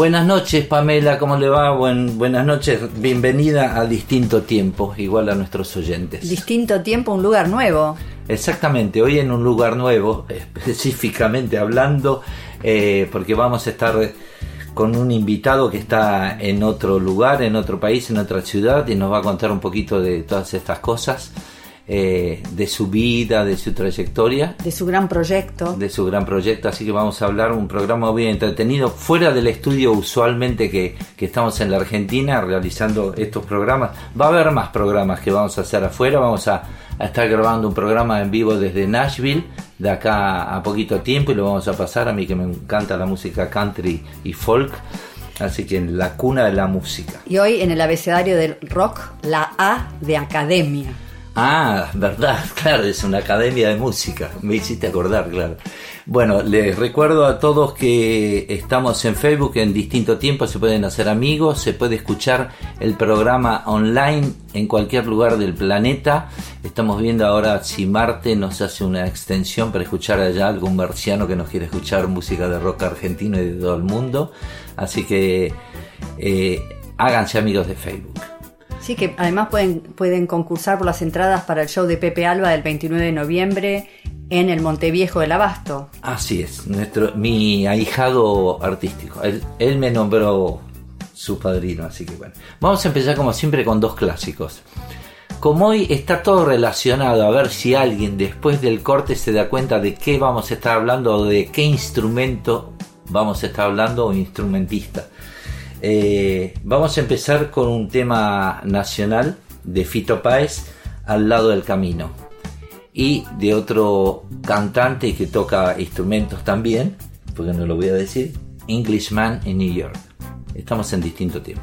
Buenas noches, Pamela, ¿cómo le va? Buen, buenas noches, bienvenida a Distinto Tiempo, igual a nuestros oyentes. Distinto tiempo, un lugar nuevo. Exactamente, hoy en un lugar nuevo, específicamente hablando, eh, porque vamos a estar con un invitado que está en otro lugar, en otro país, en otra ciudad, y nos va a contar un poquito de todas estas cosas. Eh, de su vida, de su trayectoria. De su gran proyecto. De su gran proyecto, así que vamos a hablar un programa muy entretenido, fuera del estudio usualmente que, que, estamos en la Argentina realizando estos programas. Va a haber más programas que vamos a hacer afuera, vamos a, a estar grabando un programa en vivo desde Nashville, de acá a poquito tiempo, y lo vamos a pasar a mí que me encanta la música country y folk. Así que en la cuna de la música. Y hoy en el abecedario del rock, la A de academia. Ah, verdad, claro, es una academia de música, me hiciste acordar, claro. Bueno, les recuerdo a todos que estamos en Facebook en distinto tiempo, se pueden hacer amigos, se puede escuchar el programa online en cualquier lugar del planeta. Estamos viendo ahora si Marte nos hace una extensión para escuchar allá algún marciano que nos quiere escuchar música de rock argentino y de todo el mundo. Así que eh, háganse amigos de Facebook. Sí, que además pueden, pueden concursar por las entradas para el show de Pepe Alba del 29 de noviembre en el Monteviejo del Abasto. Así es, nuestro, mi ahijado artístico. Él, él me nombró su padrino, así que bueno. Vamos a empezar como siempre con dos clásicos. Como hoy está todo relacionado, a ver si alguien después del corte se da cuenta de qué vamos a estar hablando o de qué instrumento vamos a estar hablando o instrumentista. Eh, vamos a empezar con un tema nacional de Fito Páez, Al lado del camino, y de otro cantante que toca instrumentos también, porque no lo voy a decir, Englishman en New York. Estamos en distinto tiempo.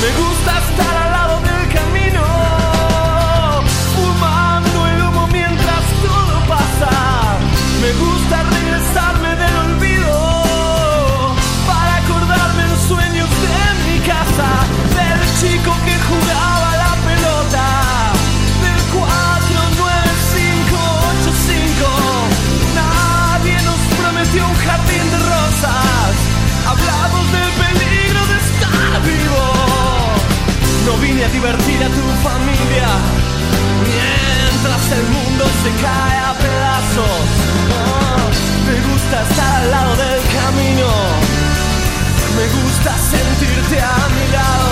Me gusta estar al lado del camino, fumando el humo mientras todo pasa. Me gusta Divertir a tu familia mientras el mundo se cae a pedazos. Oh, me gusta estar al lado del camino, me gusta sentirte a mi lado.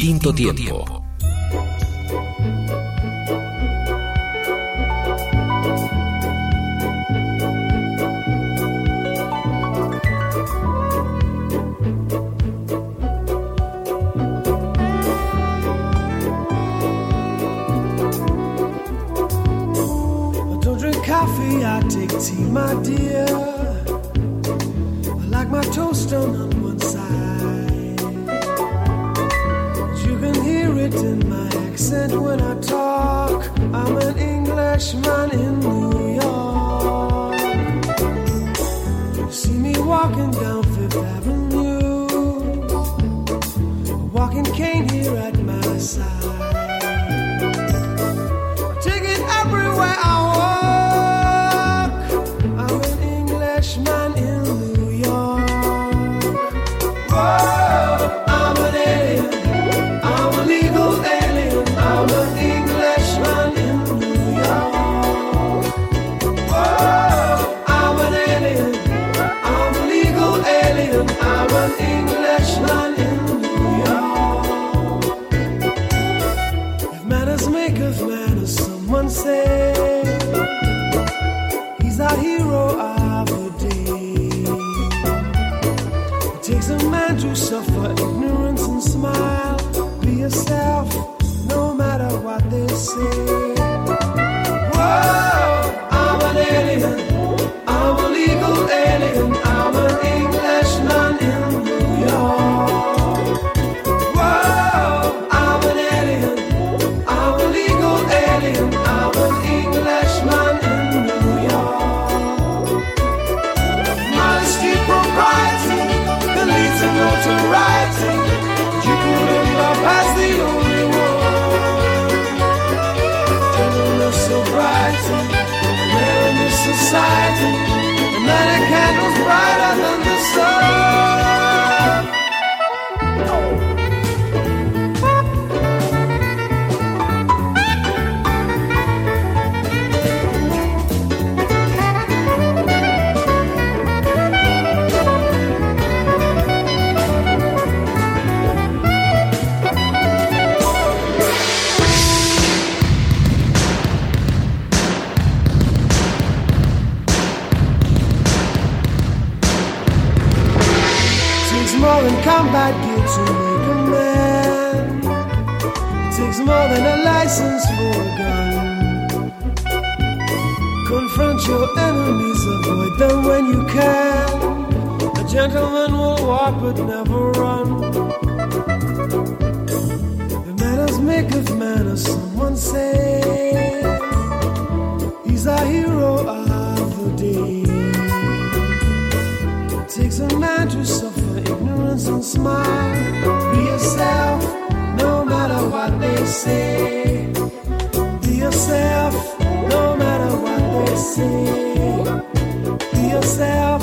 Distinto tiempo. Be yourself, no matter what they say. Be yourself,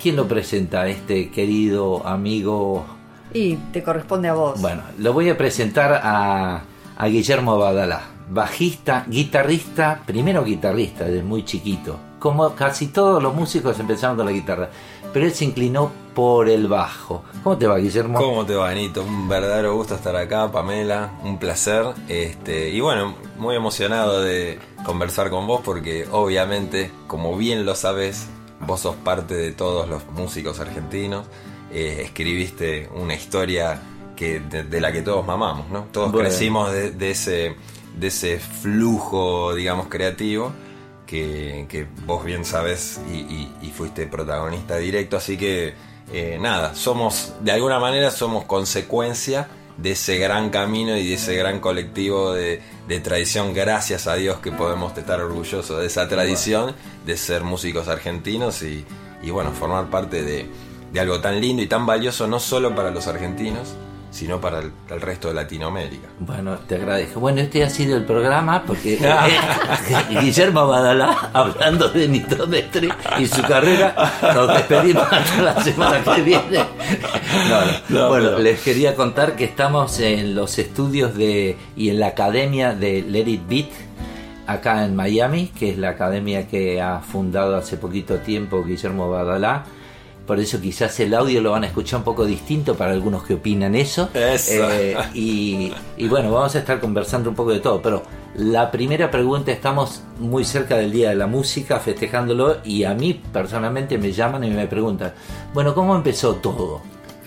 ¿quién lo presenta? Este querido amigo. Y te corresponde a vos. Bueno, lo voy a presentar a, a Guillermo Badalá, bajista, guitarrista, primero guitarrista desde muy chiquito. Como casi todos los músicos empezaron con la guitarra, pero él se inclinó por el bajo. ¿Cómo te va, Guillermo? ¿Cómo te va, Anito? Un verdadero gusto estar acá, Pamela, un placer. Este, y bueno, muy emocionado de conversar con vos porque obviamente, como bien lo sabes, vos sos parte de todos los músicos argentinos. Eh, escribiste una historia que, de, de la que todos mamamos, ¿no? Todos Bueno. crecimos de, de ese, de ese flujo, digamos, creativo. Que, que vos bien sabes y, y- y fuiste protagonista directo, así que eh, nada, somos, de alguna manera somos consecuencia de ese gran camino y de ese gran colectivo de, de tradición, gracias a Dios que podemos estar orgullosos de esa tradición, de ser músicos argentinos y, y bueno, formar parte de, de algo tan lindo y tan valioso no solo para los argentinos, sino para el, el resto de Latinoamérica. Bueno, te agradezco. Bueno, este ha sido el programa porque eh, Guillermo Badalá, hablando de Nito Mestre y su carrera, nos despedimos hasta la semana que viene. No, no. No, bueno, les quería contar que estamos en los estudios de y en la academia de Let It Beat acá en Miami, que es la academia que ha fundado hace poquito tiempo Guillermo Badalá. Por eso quizás el audio lo van a escuchar un poco distinto para algunos que opinan eso. Eso. Eh, y, y bueno, vamos a estar conversando un poco de todo. Pero la primera pregunta, estamos muy cerca del Día de la Música, festejándolo, y a mí personalmente me llaman y me preguntan, bueno, ¿cómo empezó todo?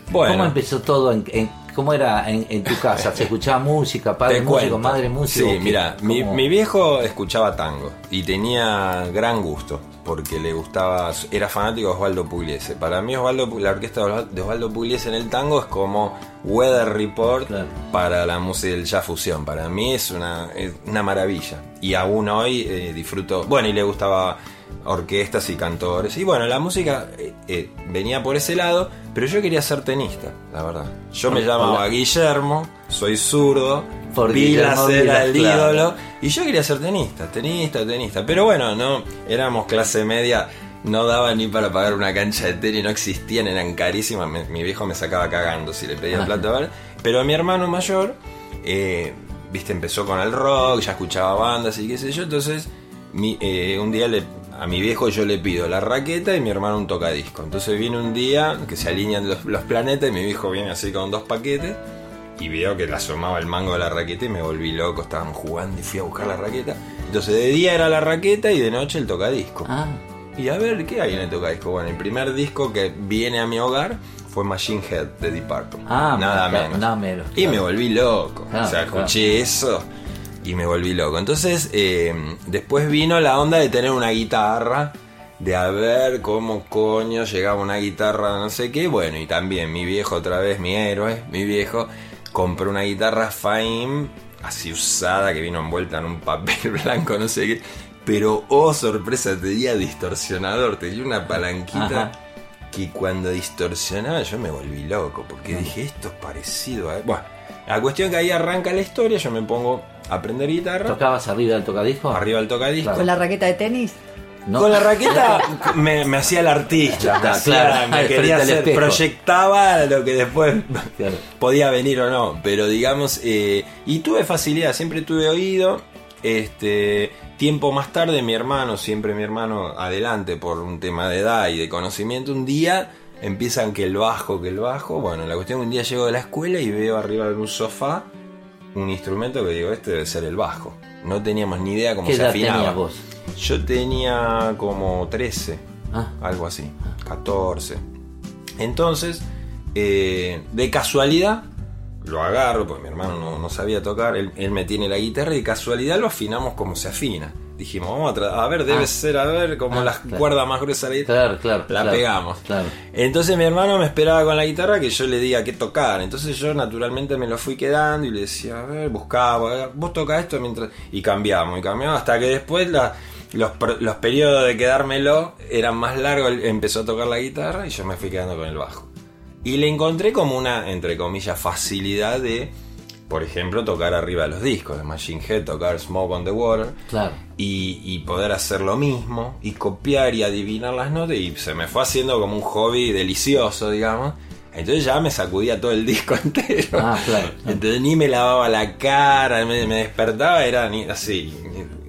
Bueno. ¿Cómo empezó todo? En, en- ¿Cómo era en, en tu casa? ¿Se escuchaba música? ¿Padre músico? cuento. ¿Madre músico? Sí, ¿Qué- mira, mi, viejo escuchaba tango y tenía gran gusto porque le gustaba, era fanático de Osvaldo Pugliese. Para mí Osvaldo, la orquesta de Osval- de Osvaldo Pugliese en el tango es como Weather Report Claro. para la música del jazz fusión. Para mí es una, es una maravilla y aún hoy eh, disfruto, bueno, y le gustaba orquestas y cantores. Y bueno, la música eh, eh, venía por ese lado, pero yo quería ser tenista, la verdad. Yo me Hola. Llamaba Guillermo, soy zurdo, Por Vilas Guillermo era Vilas, el claro. ídolo. Y yo quería ser tenista, tenista, tenista. Pero bueno, no, éramos clase media, no daba ni para pagar una cancha de tenis, no existían, eran carísimas. Me- mi viejo me sacaba cagando si le pedía Ajá. plata. ¿vale? Pero mi hermano mayor, eh, viste, empezó con el rock, ya escuchaba bandas y qué sé yo. Entonces, mi- eh, un día le, a mi viejo yo le pido la raqueta y mi hermano un tocadisco. Entonces viene un día que se alinean los, los planetas y mi viejo viene así con dos paquetes. y veo que le asomaba el mango de la raqueta y me volví loco, estábamos jugando y fui a buscar la raqueta. Entonces de día era la raqueta y de noche el tocadisco. Ah, Y a ver, ¿qué hay en el tocadisco? Bueno, el primer disco que viene a mi hogar fue Machine Head de Deep Purple. Ah, nada menos. nada menos, Y claro. me volví loco. Claro, o sea, claro. escuché eso y me volví loco. Entonces, eh, después vino la onda de tener una guitarra, de a ver cómo coño llegaba una guitarra, no sé qué. Bueno, y también mi viejo, otra vez, mi héroe, mi viejo, compró una guitarra Fame, así usada, que vino envuelta en un papel blanco, no sé qué. Pero, oh sorpresa, tenía distorsionador, tenía una palanquita Ajá. que cuando distorsionaba yo me volví loco, porque dije, esto es parecido a... Bueno, la cuestión que ahí arranca la historia, yo me pongo aprender guitarra, ¿tocabas arriba del tocadisco? arriba del tocadisco. Claro. ¿Con la raqueta de tenis? No. Con la raqueta me, me hacía el artista, hacía- claro. me quería hacer, proyectaba lo que después Claro. podía venir o no, pero digamos, eh, y tuve facilidad, siempre tuve oído, este, tiempo más tarde mi hermano, siempre mi hermano adelante por un tema de edad y de conocimiento, un día empiezan que el bajo, que el bajo, bueno, la cuestión que un día llego de la escuela y veo arriba de un sofá un instrumento que digo, este debe ser el bajo. No teníamos ni idea cómo ¿Qué se edad afinaba. tenías vos? Yo tenía como 13, Ah. algo así, 14. Entonces, eh, de casualidad, lo agarro, porque mi hermano no, no sabía tocar, él, él me tiene la guitarra y de casualidad lo afinamos como se afina. Dijimos, vamos a, tra- a ver, debe Ah. ser, a ver, como Ah, la claro. cuerda más gruesa de la guitarra. Claro, claro. La claro, pegamos. Claro. Entonces mi hermano me esperaba con la guitarra que yo le diga qué tocar. Entonces yo naturalmente me lo fui quedando y le decía, a ver, buscaba, vos toca esto mientras... Y cambiamos, y cambiamos, hasta que después la- los, los periodos de quedármelo eran más largos, empezó a tocar la guitarra y yo me fui quedando con el bajo. Y le encontré como una, entre comillas, facilidad de, por ejemplo, tocar arriba de los discos de Machine Head, tocar Smoke on the Water Claro. y, y poder hacer lo mismo y copiar y adivinar las notas y se me fue haciendo como un hobby delicioso, digamos. Entonces ya me sacudía todo el disco entero. Ah, claro. Entonces ni me lavaba la cara, me, me despertaba, era ni, así,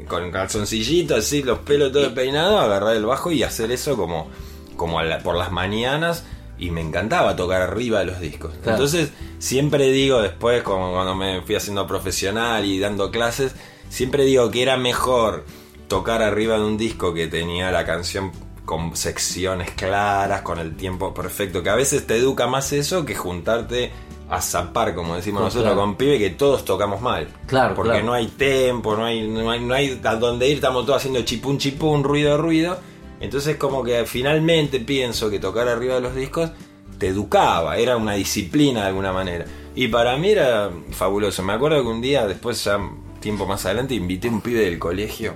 con calzoncillito, así, los pelos todo peinado, agarrar el bajo y hacer eso como, como la- por las mañanas. Y me encantaba tocar arriba de los discos. Claro. Entonces siempre digo después, como cuando me fui haciendo profesional y dando clases, siempre digo que era mejor tocar arriba de un disco que tenía la canción con secciones claras, con el tiempo perfecto, que a veces te educa más eso que juntarte a zapar, como decimos nosotros claro. con pibe, que todos tocamos mal. Claro, Porque claro. no hay tempo, no hay, no hay, no hay a dónde ir, estamos todos haciendo chipún chipún, ruido ruido. Entonces como que finalmente pienso que tocar arriba de los discos te educaba, era una disciplina de alguna manera. Y para mí era fabuloso. Me acuerdo que un día, después ya tiempo más adelante, invité a un pibe del colegio.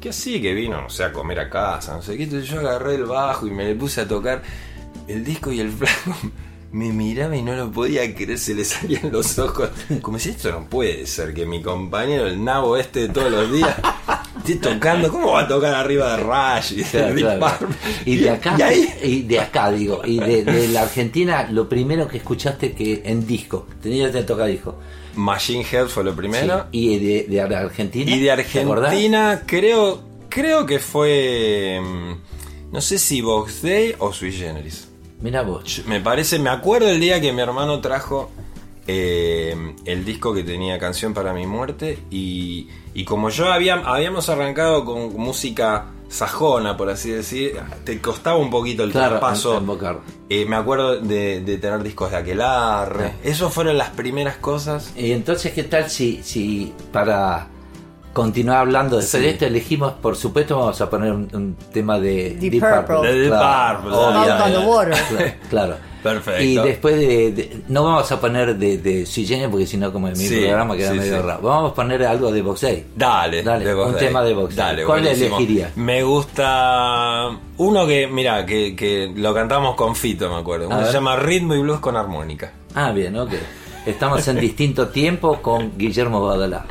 Que así que vino, no sé, a comer a casa, no sé qué. Entonces yo agarré el bajo y me le puse a tocar el disco y el flaco me miraba y no lo podía creer, se le salían los ojos. Como si esto no puede ser, que mi compañero, el nabo este de todos los días, esté tocando. ¿Cómo va a tocar arriba de Rush y de Claro? Y de acá, Y ahí, y de acá digo, y de, de la Argentina, lo primero que escuchaste que en disco, tenías de tocar disco. Machine Head fue lo primero. Sí. Y de, de Argentina. Y de. Argentina, creo, creo que fue. mm, No sé si Box Day o Sui Generis. Mira vos. Me parece, me acuerdo el día que mi hermano trajo eh, el disco que tenía Canción para mi muerte. Y, y como yo había, habíamos arrancado con música sajona, por así decir, te costaba un poquito el Claro, traspaso. Eh, me acuerdo de, de tener discos de Aquelarre. Esas fueron las primeras cosas. Y entonces, ¿qué tal si, si para continuar hablando de Sí. esto elegimos, por supuesto, vamos a poner un, un tema de Deep Purple. De Deep claro. Perfecto. Y después de, de- No vamos a poner de, de Sui porque si no, como en mi Sí, programa queda sí, medio sí. raro. Vamos a poner algo de boxeo. Dale, Dale, de Box un Day. tema de Box Day. Dale, ¿Cuál buenísimo. elegirías? Me gusta uno que, mira, que, que lo cantamos con Fito, me acuerdo. Uno se llama Ritmo y Blues con armónica. Ah, bien, ok. Estamos en distinto tiempo con Guillermo Baudelaire.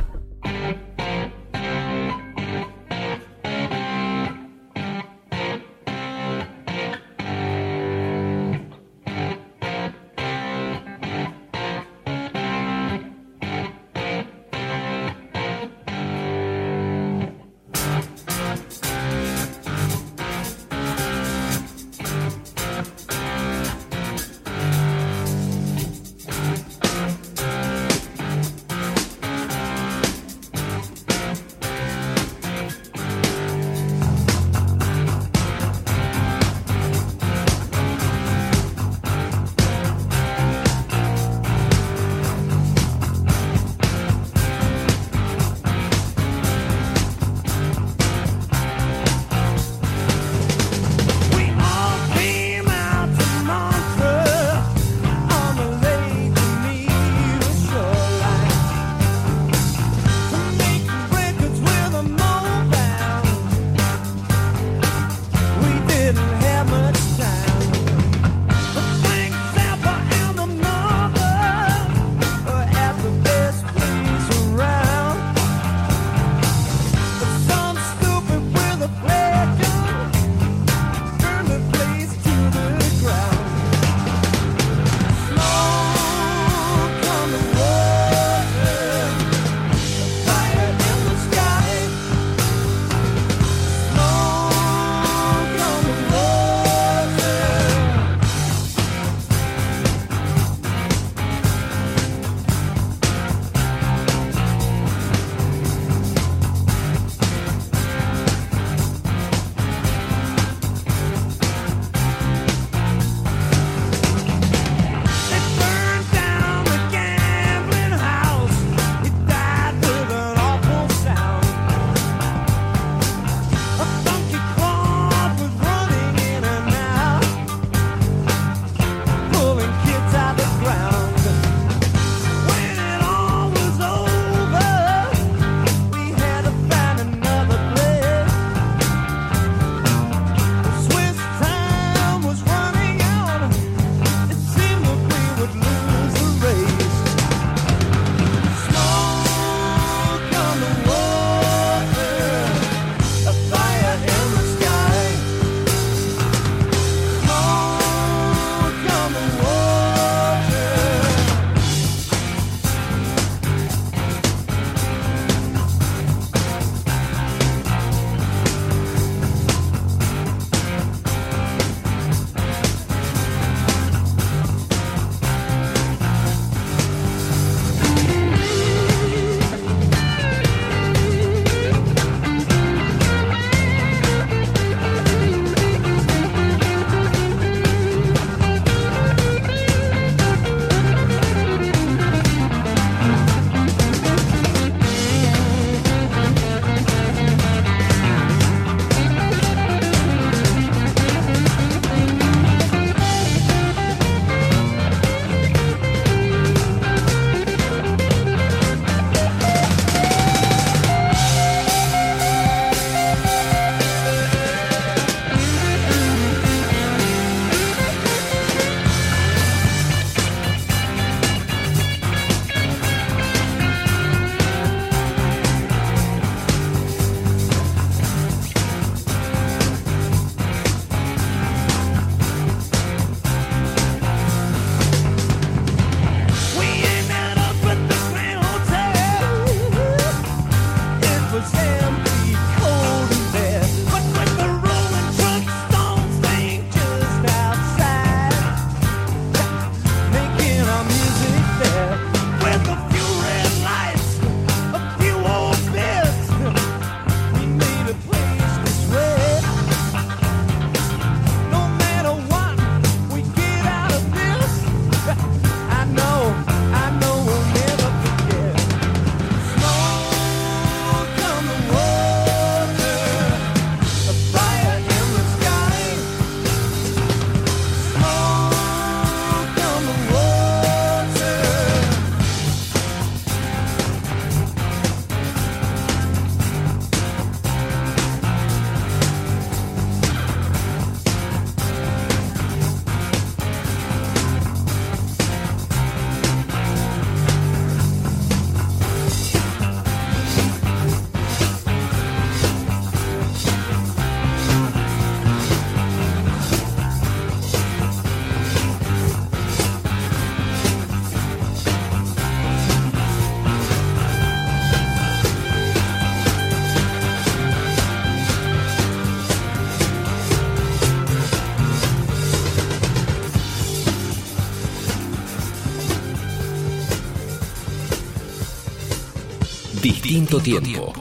Distinto tiempo.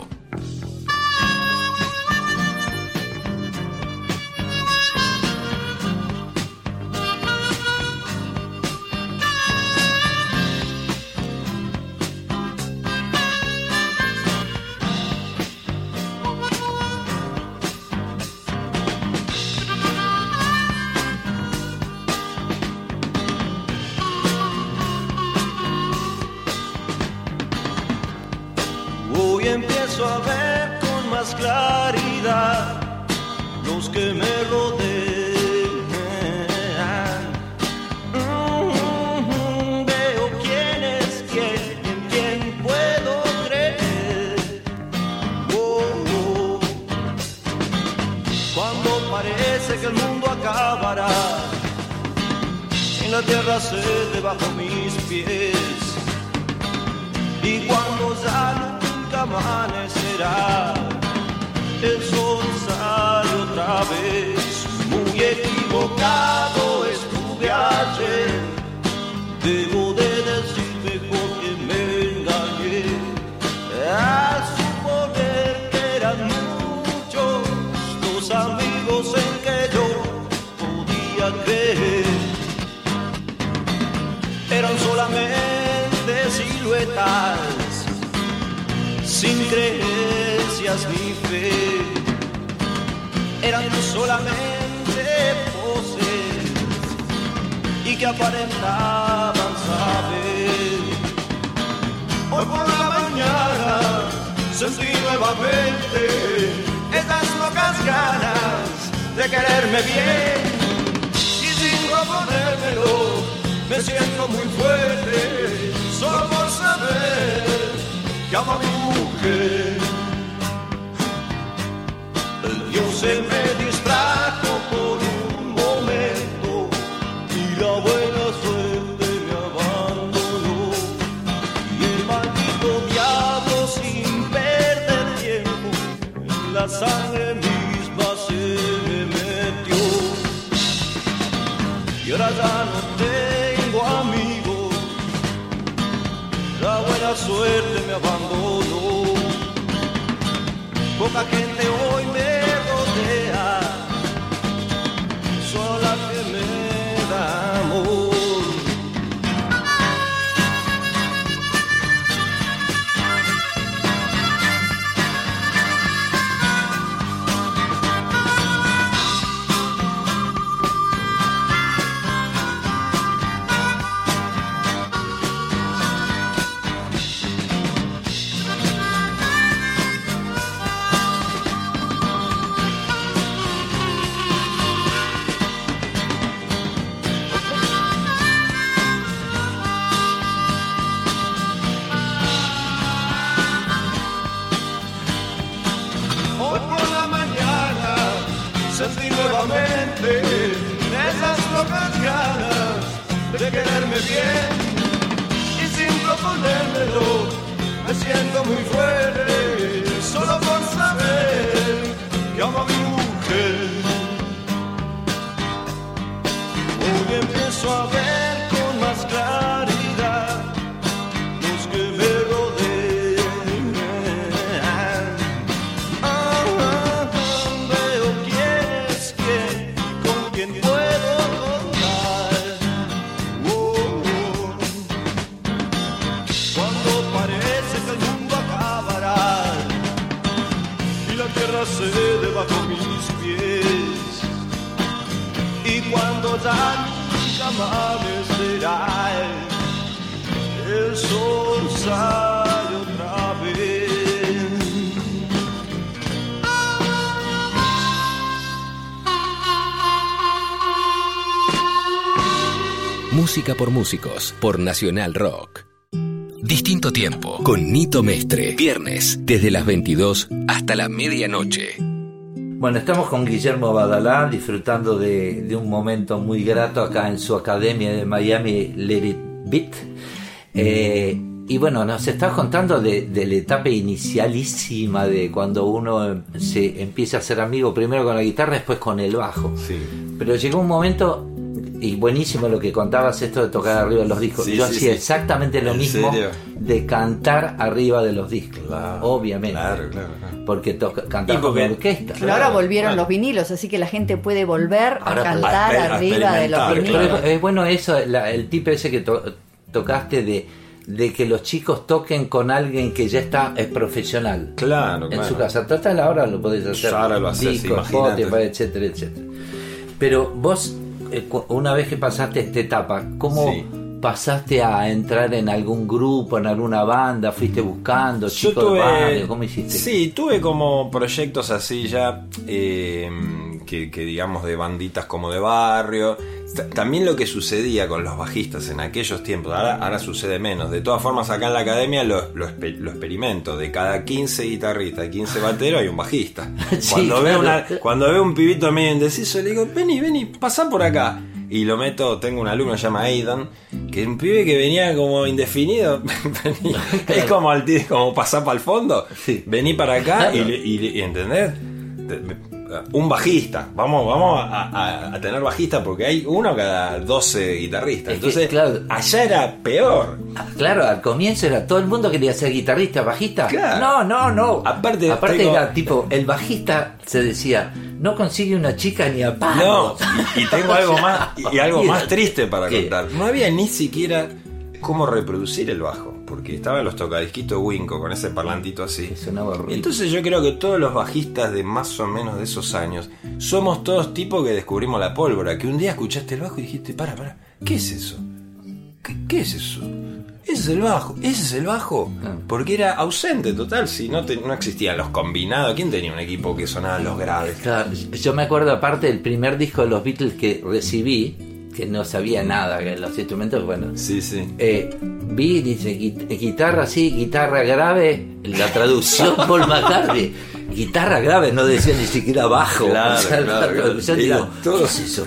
Empiezo a ver con más claridad los que me rodean. Mm, Veo quién es quién, en quién puedo creer. Oh, oh. Cuando parece que el mundo acabará, en la tierra se bajo mis pies. Y cuando ya amanecerá, el sol otra vez. Muy equivocado estuve ayer. Debo de decir mejor que me engañé. A suponer que eran muchos los amigos en que yo podía creer eran solamente siluetas, sin creencias ni fe, eran solamente poses y que aparentaban saber. Hoy por la mañana sentí nuevamente esas locas ganas de quererme bien y sin proponérmelo me siento muy fuerte solo por saber que amo a mi mujer. El Dios la suerte me abandonó. Poca gente amanecerá, el sol sale otra vez. Música por músicos, por Nacional Rock. Distinto tiempo, con Nito Mestre. Viernes, desde las 22 hasta la medianoche. Bueno, estamos con Guillermo Badalá disfrutando de, de un momento muy grato acá en su academia de Miami, Let It Beat. Eh, y bueno, nos estás contando de, de la etapa inicialísima de cuando uno se empieza a ser amigo primero con la guitarra, después con el bajo. Sí. Pero llegó un momento y buenísimo lo que contabas esto de tocar arriba de los discos. Sí, Yo sí, hacía sí. exactamente lo ¿En mismo serio? de cantar arriba de los discos. Claro, obviamente. claro, claro. Porque toca, cantaba con orquesta. Pero ahora volvieron claro. los vinilos, así que la gente puede volver Ahora a cantar a- a arriba de los vinilos. Pero claro. es, es bueno eso, la- el tipo ese que to- tocaste de, de que los chicos toquen con alguien que ya está es profesional. Claro, en claro. su casa. Total, ahora lo podés hacer. Ahora lo haces, Discos. Spotify, etcétera, etcétera. Pero vos, una vez que pasaste esta etapa, ¿cómo Sí. pasaste a entrar en algún grupo, en alguna banda? ¿Fuiste buscando chicos tuve, de barrio? ¿Cómo hiciste? Sí, tuve como proyectos así ya, eh, que, que digamos de banditas como de barrio. Ta- También lo que sucedía con los bajistas en aquellos tiempos, ahora, ahora sucede menos. De todas formas, acá en la academia lo, lo, experimento. De cada 15 guitarristas, 15 bateros, hay un bajista. Sí, Cuando, veo claro. una, cuando veo un pibito medio indeciso, le digo, vení, vení, pasá por acá. Y lo meto, tengo un alumno que se llama Aidan, que es un pibe que venía como indefinido. Es como al tío, como pasar para el fondo. Sí. Vení para acá y, Claro. y y, ¿entendés? Un bajista. Vamos, vamos a, a- a tener bajista porque hay uno cada 12 guitarristas. Es que, Entonces, claro. allá era peor. Ah, Claro, al comienzo era todo el mundo quería ser guitarrista, bajista. Claro. No, no, no. Aparte, Aparte tengo- era tipo, el bajista se decía, no consigue una chica ni a No, palos. y, y tengo algo más y algo más triste para ¿Qué? contar. No había ni siquiera cómo reproducir el bajo, porque estaban los tocadisquitos Winco con ese parlantito así. Sonaba. Entonces yo creo que todos los bajistas de más o menos de esos años somos todos tipos que descubrimos la pólvora, que un día escuchaste el bajo y dijiste, para, para, ¿qué es eso? ¿Qué, qué es eso? Ese es el bajo, ese es el bajo. Porque era ausente total, si no, te- no existían los combinados. ¿Quién tenía un equipo que sonaban los graves? Claro, yo me acuerdo aparte del primer disco de los Beatles que recibí, que no sabía nada, que los instrumentos, bueno, Sí, sí. eh, vi, dice, "Gui- guitarra sí, guitarra grave, la traducción Paul McCartney, guitarra grave, no decía ni siquiera bajo. Claro, O sea, la claro, claro. traducción, Era digo, todo. ¿qué es eso?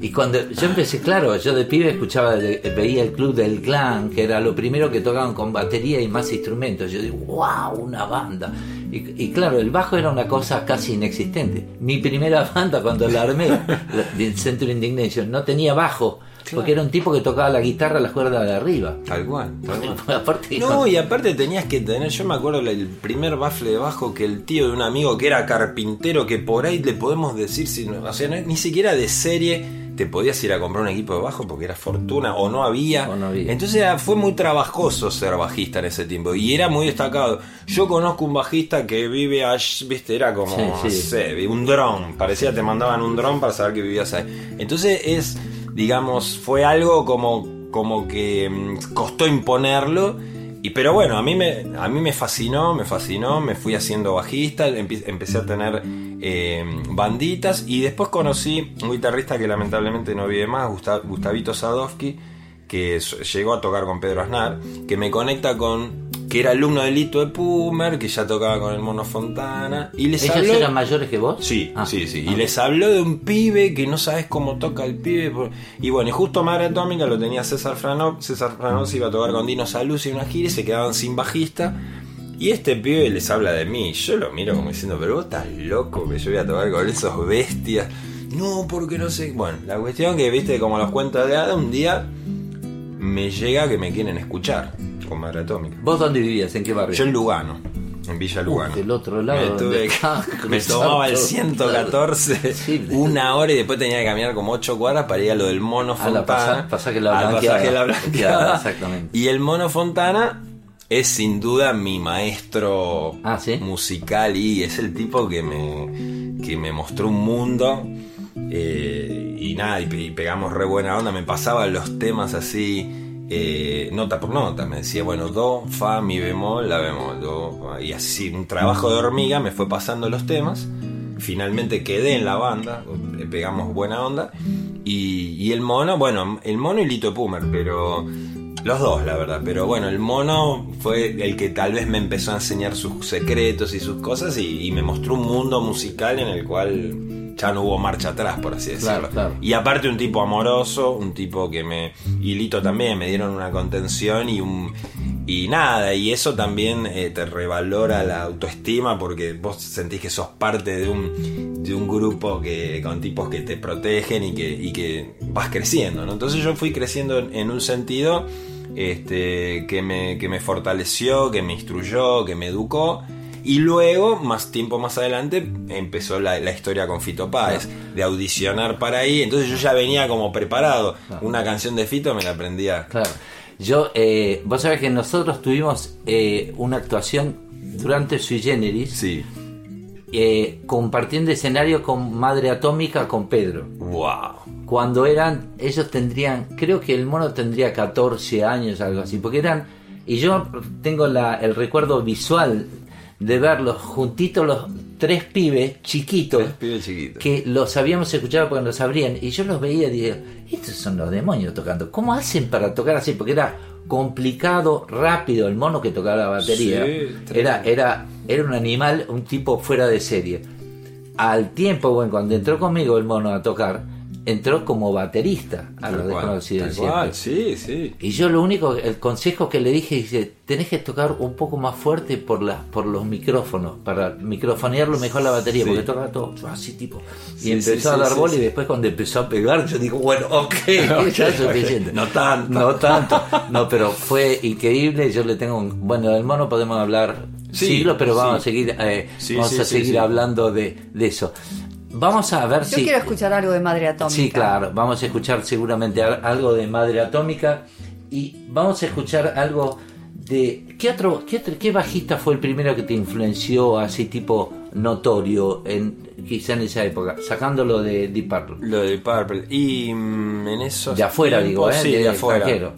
Y cuando yo empecé, claro, yo de pibe escuchaba, veía el club del clan, que era lo primero que tocaban con batería y más instrumentos. Yo digo, wow, una banda. Y, y claro, el bajo era una cosa casi inexistente. Mi primera banda cuando la armé, la- de Century Indignation, no tenía bajo, porque era un tipo que tocaba la guitarra a las cuerdas de arriba. Tal cual, tal cual. Aparte, No, y aparte tenías que tener, yo me acuerdo el primer bafle de bajo que el tío de un amigo que era carpintero, que por ahí le podemos decir, si no- o sea, no- ni siquiera de serie te podías ir a comprar un equipo de bajo porque era fortuna o no había. O no había. Entonces era- fue muy trabajoso ser bajista en ese tiempo y era muy destacado. Yo conozco un bajista que vive allí, viste, era como, Sí, no sí. sé, un dron, parecía te mandaban un dron para saber que vivías ahí. Entonces es, digamos, fue algo como, como que mm, costó imponerlo. Y, pero bueno, a mí, me, a mí me fascinó, me fascinó, me fui haciendo bajista, empe- empecé a tener eh, banditas y después conocí un guitarrista que lamentablemente no vive más, Gusta- Gustavito Sadowski, que llegó a tocar con Pedro Aznar, que me conecta con, que era alumno de Lito de Pumer, que ya tocaba con el Mono Fontana, y les ¿Ellos habló... eran mayores que vos? Sí, Ah, sí, sí. ah. Y les habló de un pibe que no sabes cómo toca el pibe. por- Y bueno, y justo Madre Atómica lo tenía César Franov. César Franov se iba a tocar con Dino Saluzzi en una gira y se quedaban sin bajista. Y este pibe les habla de mí. Yo lo miro como diciendo, pero vos estás loco que yo voy a tocar con esos bestias. No, porque no sé. Bueno, la cuestión que viste como los cuentos de Ada, un día me llega que me quieren escuchar con Madre Atómica. ¿Vos dónde vivías? ¿En qué barrio? Yo en Lugano, en Villa Lugano. del otro lado, Me, tuve- tomaba el todo. 114 Sí. una hora y después tenía que caminar como 8 cuadras para ir a lo del Mono A la Fontana. pasa- pasaje La al Blanqueada. pasaje La Blanqueada. Exactamente. Y el Mono Fontana es sin duda mi maestro Ah, ¿sí? musical y es el tipo que me, que me mostró un mundo. eh, y nada, y, pe- y pegamos re buena onda. Me pasaban los temas así, eh, nota por nota. Me decía, bueno, do, fa, mi bemol, la bemol, do. Y así, un trabajo de hormiga, me fue pasando los temas. Finalmente quedé en la banda, eh, pegamos buena onda. Y, el mono, bueno, el mono y Lito Pumer, pero los dos, la verdad. Pero bueno, el mono fue el que tal vez me empezó a enseñar sus secretos y sus cosas y me mostró un mundo musical en el cual ya no hubo marcha atrás, por así decirlo. Claro, claro. Y aparte un tipo amoroso, un tipo que me... Y Lito también, me dieron una contención y un... Y nada, y eso también eh, te revalora la autoestima porque vos sentís que sos parte de un, de un grupo que, con tipos que te protegen y que, y que vas creciendo. ¿no? Entonces yo fui creciendo en, en un sentido este, que, me, que me fortaleció, que me instruyó, que me educó. Y luego, más tiempo más adelante, empezó la, la historia con Fito Páez, de audicionar para ahí. Entonces yo ya venía como preparado. Una canción de Fito me la aprendía. Claro. Yo, eh, vos sabés que nosotros tuvimos eh, una actuación durante Sui Generis, Sí. eh, compartiendo escenario con Madre Atómica, con Pedro. ¡Wow! Cuando eran, ellos tendrían, creo que el mono tendría 14 años, algo así, porque eran, y yo tengo la, el recuerdo visual de verlos juntitos los tres pibes chiquitos Tres pibes chiquitos. que los habíamos escuchado porque nos abrían y yo los veía y digo, estos son los demonios tocando, ¿cómo hacen para tocar así? Porque era complicado, rápido, el mono que tocaba la batería Sí, era, era, era un animal, un tipo fuera de serie. Al tiempo, bueno, cuando entró conmigo el mono a tocar, entró como baterista a los desconocidos sí, sí. Y yo lo único, el consejo que le dije, dice, tenés que tocar un poco más fuerte por la, por los micrófonos, para microfonearlo mejor la batería, Sí. porque toca todo así tipo. Y Sí, empezó sí, a dar bola y después cuando empezó a pegar, yo digo, bueno, ok, ya es suficiente. No tanto. No tanto. No, pero fue increíble, yo le tengo un, bueno, del mono podemos hablar siglos, pero vamos a seguir, eh, vamos a seguir hablando de, de eso. Vamos a ver Yo si... quiero escuchar algo de Madre Atómica. Sí, claro, vamos a escuchar seguramente al- algo de Madre Atómica y vamos a escuchar algo de... ¿Qué otro, qué, otro- qué bajista fue el primero que te influenció así tipo notorio en quizá en esa época, sacándolo de Deep Purple? Lo de Purple. Y mm, en esos De afuera, digo, ¿eh? Sí, De de, afuera. extranjero.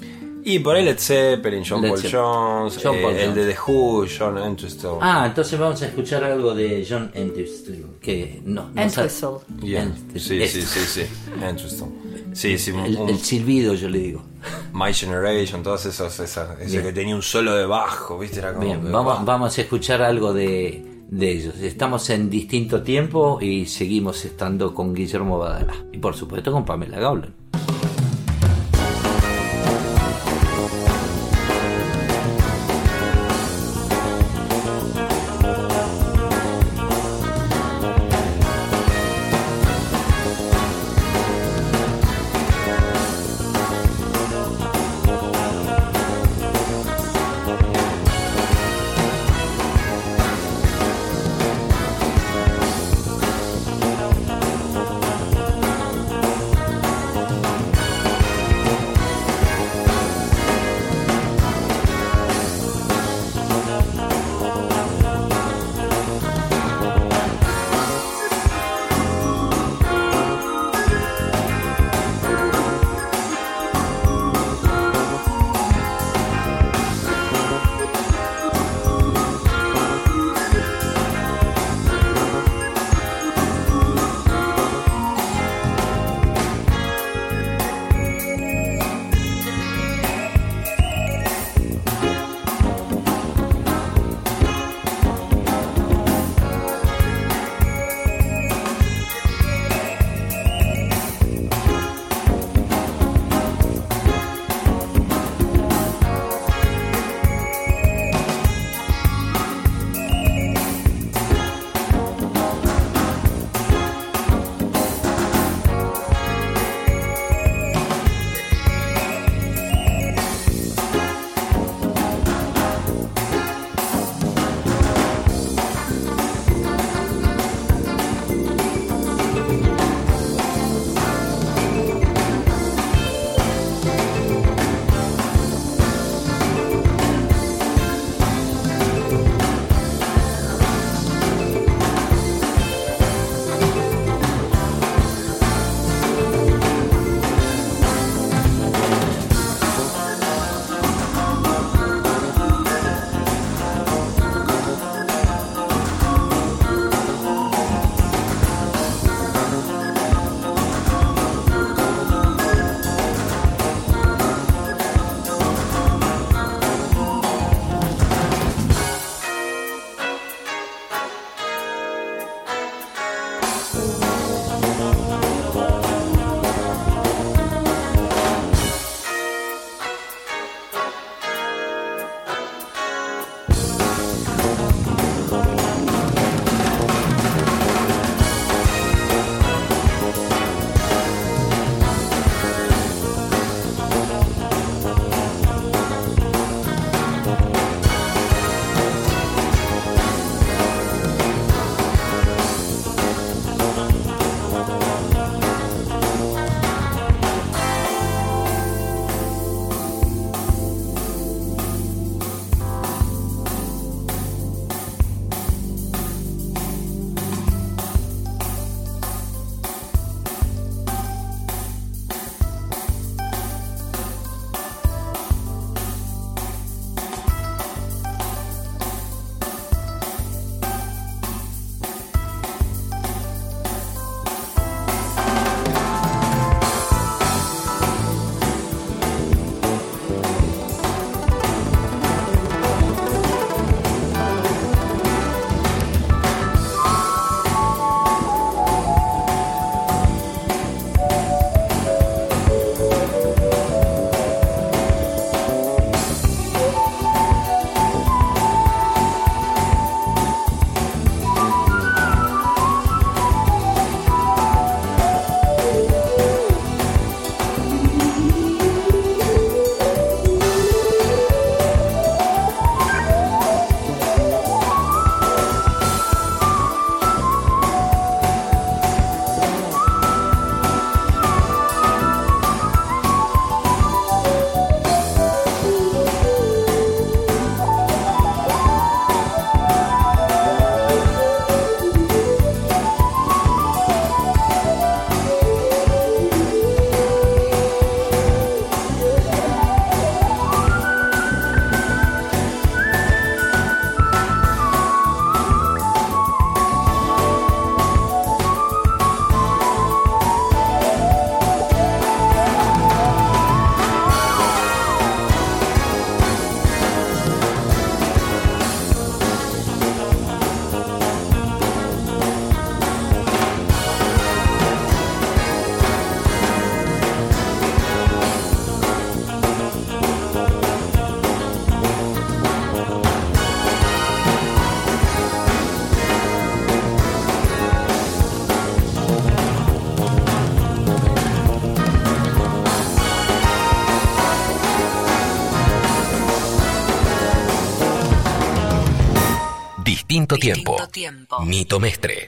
Y por ahí Led Zeppelin, John Led Paul Zeppelin. Jones, John eh, Paul el Jones. de The Who, John Entwistle. Ah, entonces vamos a escuchar algo de John Entwistle, que no... no sa- Entwistle. Yeah. Entwistle. Sí, sí, sí, sí. Entwistle. Sí, sí, un- El, un- el silbido, yo le digo. My Generation, todos esos, esas, ese Bien. que tenía un solo de bajo, ¿viste? Era como. Bien, vamos, vamos a escuchar algo de, de ellos. Estamos en distinto tiempo y seguimos estando con Guillermo Badalá. Y por supuesto con Pamela Gaulen. Tiempo. Tiempo. Nito Mestre.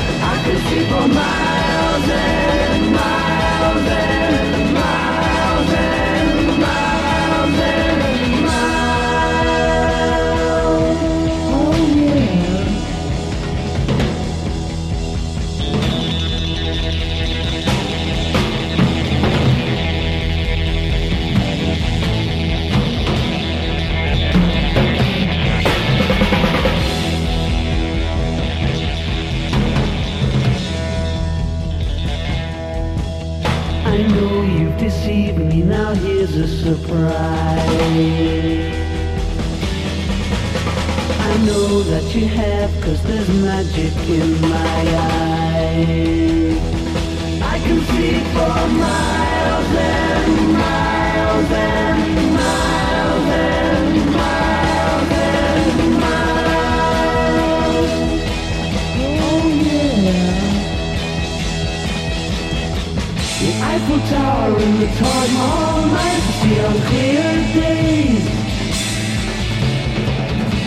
I can see for miles and miles and here's a surprise. I know that you have, cause there's magic in my eyes. I can see for miles and miles and miles Eiffel Tower and the Taj Mahal might see on clear days.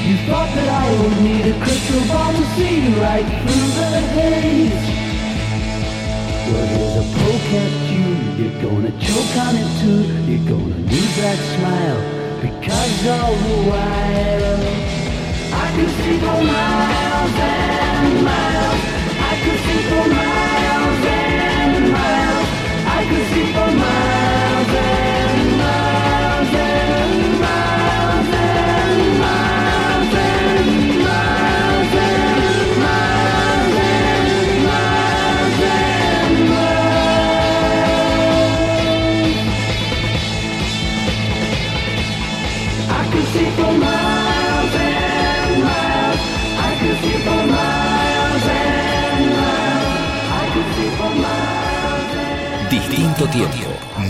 You thought that I would need a crystal ball to see right through the haze. Well, here's a poke at you. You're gonna choke on it too. You're gonna lose that smile because all the while I can see for miles and miles. I can see for miles could see for miles Tiempo.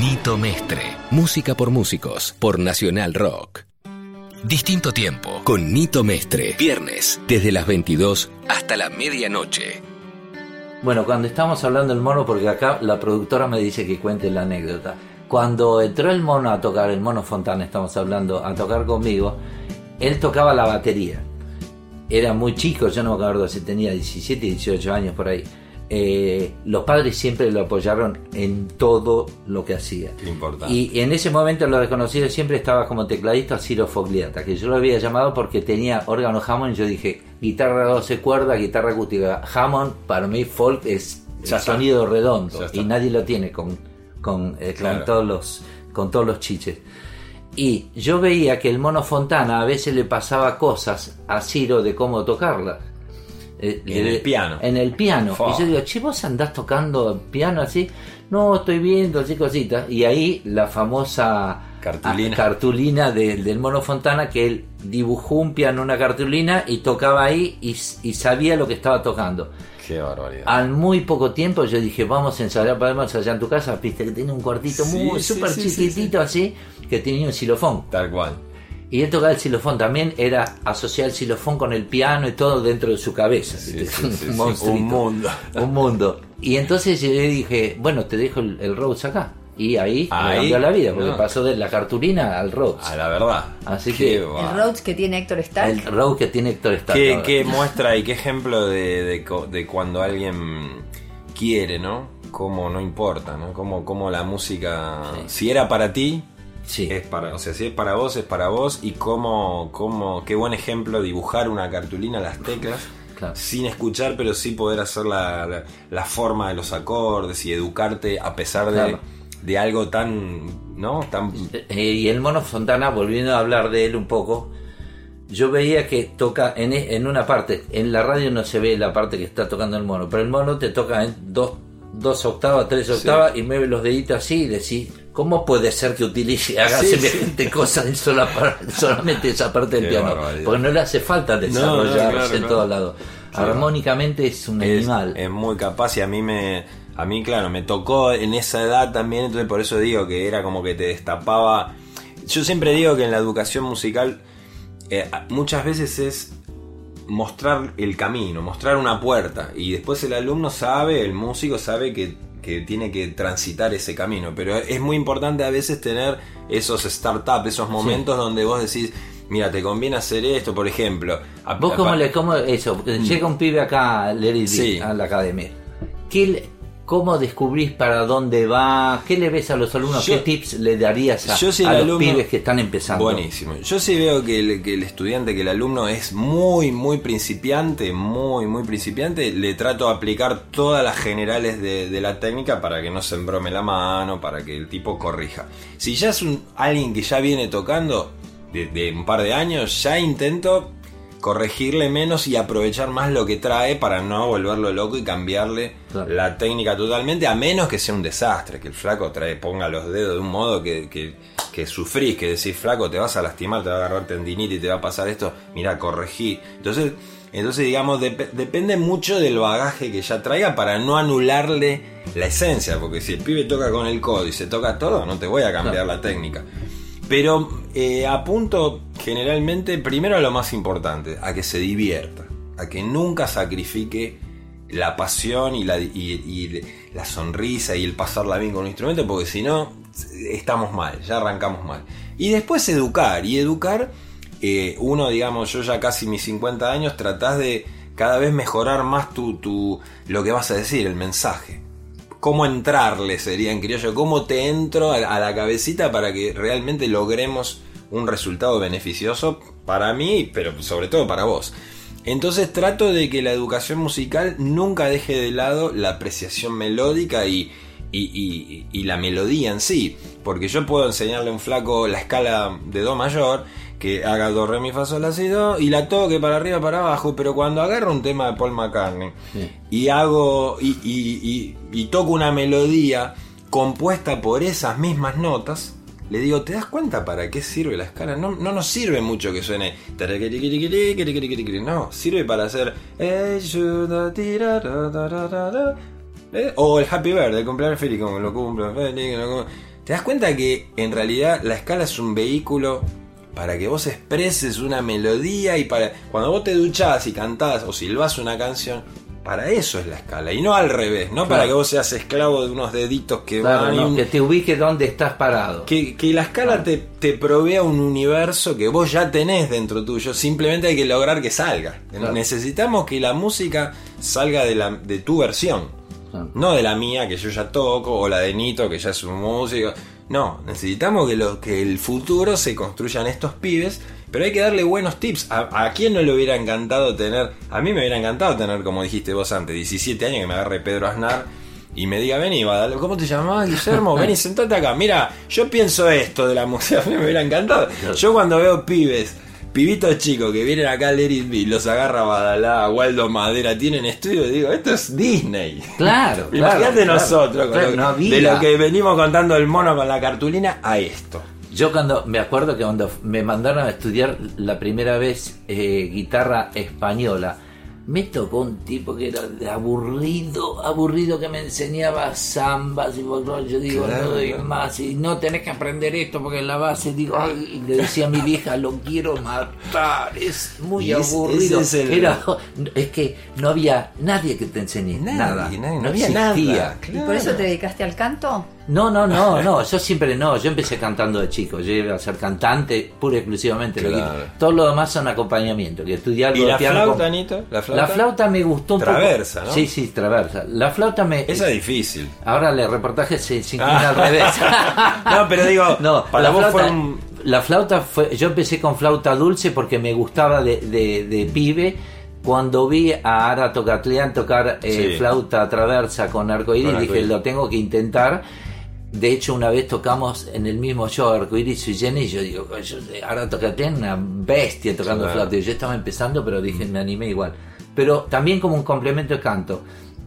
Nito Mestre. Música por músicos. Por Nacional Rock. Distinto tiempo. Con Nito Mestre. Viernes. Desde las 22 hasta la medianoche. Bueno, cuando estamos hablando del mono, porque acá la productora me dice que cuente la anécdota. Cuando entró el mono a tocar, el mono Fontana, estamos hablando, a tocar conmigo, él tocaba la batería. Era muy chico, yo no me acuerdo si tenía 17, 18 años por ahí. Eh, los padres siempre lo apoyaron en todo lo que hacía. Importante. Y en ese momento lo desconocido siempre estaba como tecladista Ciro Fogliata, que yo lo había llamado porque tenía órgano Hammond y yo dije, guitarra 12 cuerdas, guitarra acústica. Hammond para mí folk es Ya sonido redondo Ya y nadie lo tiene con, con, eh, Claro. con, todos los, con todos los chiches. Y yo veía que el mono Fontana a veces le pasaba cosas a Ciro de cómo tocarlas. Eh, En el piano. En el piano. Fua. Y yo digo, che, vos andás tocando piano así. No, estoy viendo así cositas. Y ahí la famosa Cartulina. cartulina de- del Mono Fontana que él dibujó un piano, una cartulina y tocaba ahí y, y sabía lo que estaba tocando. Qué barbaridad. Al muy poco tiempo yo dije, vamos a ensayar, podemos ensayar en tu casa, viste que tiene un cuartito Sí, muy súper sí, sí, chiquitito así, que tenía un xilofón. Tal cual. Y él tocaba el xilofón también, era asociar el xilofón con el piano y todo dentro de su cabeza. Un mundo. Un mundo. Y entonces yo le dije, bueno, te dejo el, el Rhodes acá. Y ahí, me cambió la vida, porque no. pasó de la cartulina al Rhodes. A la verdad. Así Qué que- El Rhodes que tiene Héctor Stark. El Rhodes que tiene Héctor Stark. ¿Qué, muestra y qué ejemplo de, de de cuando alguien quiere, ¿no? Cómo no importa, ¿no? Cómo, cómo la música, si era para ti, Sí. es para, o sea, si es para vos, es para vos y cómo, cómo, qué buen ejemplo dibujar una cartulina, las teclas, Claro. sin escuchar, pero sí poder hacer la, la, la forma de los acordes y educarte a pesar de, Claro. de algo tan, ¿no? Tan, Eh, y el mono Fontana, volviendo a hablar de él un poco, yo veía que toca en, e- en una parte, en la radio no se ve la parte que está tocando el mono, pero el mono te toca en dos, dos octavas, tres octavas y mueve los deditos así y decís, ¿cómo puede ser que utilice, haga Sí, semejante cosa en sola solamente esa parte del Qué piano? barbaridad. Porque no le hace falta desarrollarse claro, en claro. todos lados. Armónicamente es un es, animal. es muy capaz y a mí me a mí claro me tocó en esa edad también entonces por eso digo que era como que te destapaba yo siempre digo que en la educación musical eh, muchas veces es mostrar el camino mostrar una puerta y después el alumno sabe el músico sabe que que tiene que transitar ese camino, pero es muy importante a veces tener esos startups, esos momentos donde vos decís, mira, te conviene hacer esto, por ejemplo. a- ¿Vos cómo le, cómo eso? Llega un pibe acá a Lady Sí. a la academia. ¿Qué ¿Cómo descubrís para dónde va? ¿Qué le ves a los alumnos? Yo- ¿Qué tips le darías a, Yo si a el los alumno- pibes que están empezando? Buenísimo. Yo sí veo que el, que el estudiante, que el alumno es muy, muy principiante, muy, muy principiante, le trato de aplicar todas las generales de, de la técnica para que no se embrome la mano, para que el tipo corrija. Si ya es un, alguien que ya viene tocando de, de un par de años, ya intento corregirle menos y aprovechar más lo que trae para no volverlo loco y cambiarle Claro. la técnica totalmente, a menos que sea un desastre, que el flaco trae, ponga los dedos de un modo que, que, que sufrís, que decís, flaco, te vas a lastimar, te va a agarrar tendinitis, te va a pasar esto, mira, corregí. Entonces, entonces digamos, dep- depende mucho del bagaje que ya traiga para no anularle la esencia, porque si el pibe toca con el codo y se toca todo, no te voy a cambiar la técnica. Pero eh, apunto generalmente primero a lo más importante, a que se divierta, a que nunca sacrifique la pasión y la, la sonrisa y el pasarla bien con un instrumento, porque si no, estamos mal, ya arrancamos mal. Y después educar, y educar, eh, uno, digamos, yo ya casi mis 50 años, tratás de cada vez mejorar más tu, tu, lo que vas a decir, el mensaje cómo entrarle sería en criollo, cómo te entro a, la cabecita para que realmente logremos un resultado beneficioso para mí, pero sobre todo para vos. Entonces trato de que la educación musical nunca deje de lado la apreciación melódica y, y, y- y la melodía en sí, porque yo puedo enseñarle a un flaco la escala de Do mayor, que haga Do, Re, Mi, Fa, Sol, La, Si, Do, y la toque para arriba, para abajo, pero cuando agarro un tema de Paul McCartney Sí. y hago y, y- y- y toco una melodía compuesta por esas mismas notas, le digo, ¿te das cuenta para qué sirve la escala? No, no nos sirve mucho que suene. No, sirve para hacer. O el Happy Birthday, el cumpleaños feliz, como lo cumplo feliz, lo cum- ¿Te das cuenta que en realidad la escala es un vehículo para que vos expreses una melodía y para cuando vos te duchás y cantás o silbás una canción, para eso es la escala y no al revés, no para que vos seas esclavo de unos deditos que Claro, van y no, un- que te ubique donde estás parado. que, que la escala te, te provea un universo que vos ya tenés dentro tuyo, simplemente hay que lograr que salga. Necesitamos que la música salga de, la, de tu versión, no de la mía que yo ya toco, o la de Nito que ya es un músico. No, necesitamos que, lo, que el futuro se construyan estos pibes, pero hay que darle buenos tips. ¿A, a quién no le hubiera encantado tener? A mí me hubiera encantado tener, como dijiste vos antes, 17 años que me agarre Pedro Aznar y me diga, vení, Badal- ¿cómo te llamás, Guillermo? Vení, sentate acá. Mira, yo pienso esto de la música, a mí me hubiera encantado. Yo cuando veo pibes pibitos chicos que vienen acá al Let It Be, los agarra Badalá, Waldo Madera, tienen estudio, digo, esto es Disney. Claro, Imagínate claro. nosotros, con Claro, lo- no de lo que venimos contando el mono con la cartulina a esto. Yo cuando me acuerdo que cuando me mandaron a estudiar la primera vez eh, guitarra española, me tocó un tipo que era de aburrido, aburrido que me enseñaba zambas y folclore. Yo digo, Claro, no doy claro. más y no tenés que aprender esto porque en la base digo, ay, y le decía a mi vieja, lo quiero matar, es muy es- aburrido. es el- Era, es que no había nadie que te enseñe Nadie, nada, nadie, no no había existía. nada. ¿Y por eso te dedicaste al canto? No, no, no, no, yo siempre no, yo empecé cantando de chico, yo iba a ser cantante pura y exclusivamente. lo que- Claro. todo lo demás son acompañamiento, que estudiar algo ¿Y de la piano flauta, con- Anito? ¿La flauta? La flauta me gustó un Traversa, poco. ¿no? Sí, sí, traversa. La flauta me... Esa es difícil. Ahora el reportaje se, se inclina al revés. No, pero digo, no, para la vos flauta, fue un- la flauta fue, yo empecé con flauta dulce porque me gustaba de, de- de pibe. Cuando vi a Ara Tocatlián tocar eh, Sí. flauta traversa con arcoíris, Con dije, lo tengo que intentar. De hecho, una vez tocamos en el mismo show Arcoiris y Jenny y yo digo, yo, Ara Tocatlián una bestia tocando Claro. flauta. Yo estaba empezando, pero dije, me animé igual. Pero también como un complemento de canto.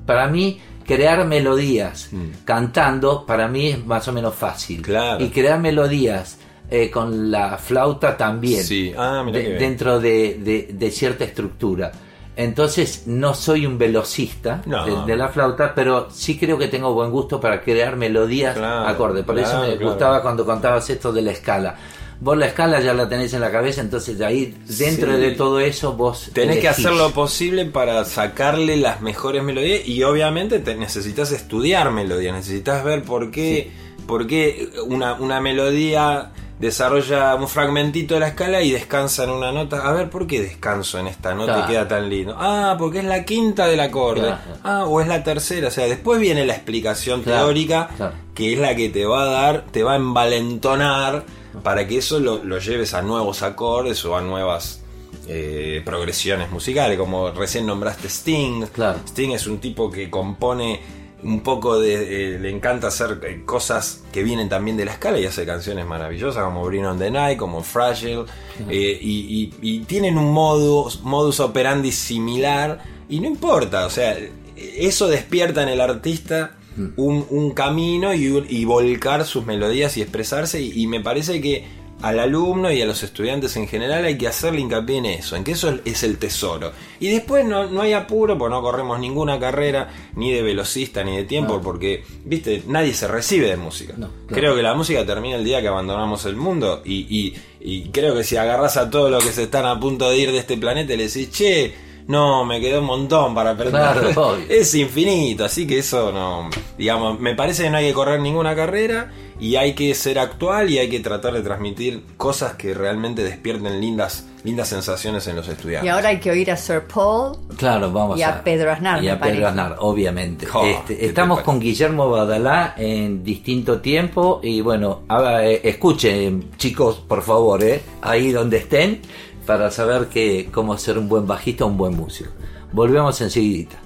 Para mí, crear melodías cantando, para mí es más o menos fácil. Mm. Claro. Y crear melodías eh, con la flauta también. Sí. Ah, de- dentro de, de- de cierta estructura. Entonces, no soy un velocista No. de, de la flauta, pero sí creo que tengo buen gusto para crear melodías Claro, acorde. Por eso me claro. gustaba cuando contabas esto de la escala. Vos la escala ya la tenés en la cabeza, entonces de ahí, dentro Sí. de todo eso, vos. Tenés que hacer lo posible para sacarle las mejores melodías y obviamente te necesitas estudiar melodías, necesitas ver por qué, por qué una, una melodía desarrolla un fragmentito de la escala y descansa en una nota. A ver, ¿por qué descanso en esta nota Claro. y queda tan lindo? Ah, porque es la quinta del acorde. Claro. Ah, o es la tercera. O sea, después viene la explicación teórica que es la que te va a dar, te va a envalentonar para que eso lo, lo lleves a nuevos acordes o a nuevas eh, progresiones musicales, como recién nombraste Sting. Claro. Sting es un tipo que compone un poco de... eh, le encanta hacer eh, cosas que vienen también de la escala y hace canciones maravillosas como Bring on the Night, como Fragile, eh, y, y- y tienen un modus, modus operandi similar y no importa, o sea, eso despierta en el artista un, un camino y, volcar sus melodías y expresarse y, y me parece que al alumno y a los estudiantes en general hay que hacerle hincapié en eso, en que eso es el tesoro. Y después no, no hay apuro, porque no corremos ninguna carrera, ni de velocista, ni de tiempo, porque, viste, nadie se recibe de música. No, claro. Creo que la música termina el día que abandonamos el mundo y, y- y creo que si agarras a todos los que se están a punto de ir de este planeta y le decís, che, no, me quedó un montón para aprender. Claro, es infinito, así que eso no, digamos, me parece que no hay que correr ninguna carrera y hay que ser actual y hay que tratar de transmitir cosas que realmente despierten lindas, lindas sensaciones en los estudiantes. Y ahora hay que oír a Sir Paul. Claro, vamos Y a Pedro Aznar, Y a Pedro. Aznar, obviamente. Oh, Este, ¿qué te estamos con Guillermo Badalá en distinto tiempo. Y bueno, ahora, eh, escuchen, chicos, por favor, eh, ahí donde estén, para saber que, cómo ser un buen bajista o un buen músico. Volvemos enseguida.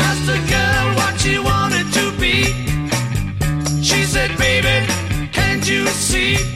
Asked a girl what she wanted to be. She said, baby, can't you see?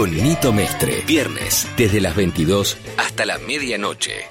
con Nito Mestre. Viernes, desde las 22 hasta la medianoche.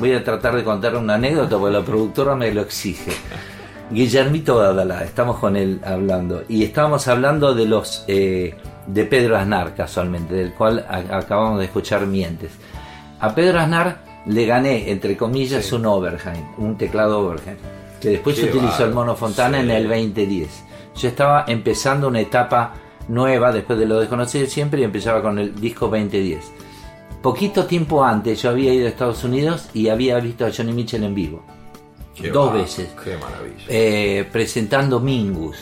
voy a tratar de contar una anécdota porque la productora me lo exige. Guillermito Adala, estamos con él hablando y estábamos hablando de los eh, de Pedro Aznar casualmente, del cual acabamos de escuchar mientes. A Pedro Aznar le gané entre comillas sí. un Overheim, un teclado Oberheim que después se utilizó barrio. el Mono Fontana en el 2010. Yo estaba empezando una etapa nueva después de lo desconocido siempre y empezaba con el disco 2010 Poquito tiempo antes yo había ido a Estados Unidos y había visto a Johnny Mitchell en vivo. Qué dos veces. Qué maravilla. Eh, presentando Mingus.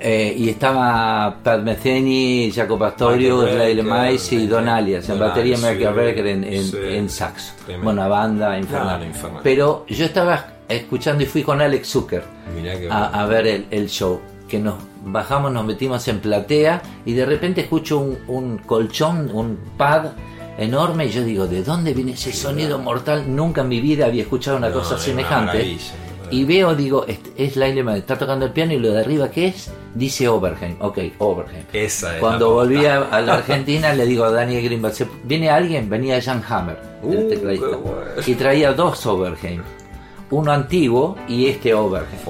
Eh, y estaba Pat Metheny, Michael Lyle Brecker, Mice y. Don Alias. En batería Alias, Michael. Brecker en, en, Sí. en saxo. Tremendo. Bueno, banda infernal. Infernal. Pero yo estaba escuchando y fui con Alex Zucker a, a ver el, el show. Que nos bajamos, nos metimos en platea y de repente escucho un, un colchón, un pad enorme y yo digo, ¿de dónde viene ese sonido mortal? Nunca en mi vida había escuchado una No, cosa es semejante. y veo, digo, este- es Lyle está tocando el piano y lo de arriba, ¿qué es? Dice Oberheim. Ok, Oberheim. Esa es Cuando volví a, la Argentina le digo a Daniel Greenberg, "¿Se- ¿viene alguien? Venía Jan Hammer, el Uh, tecladista. qué bueno. Y traía dos Oberheim. Uno antiguo y este Oberheim.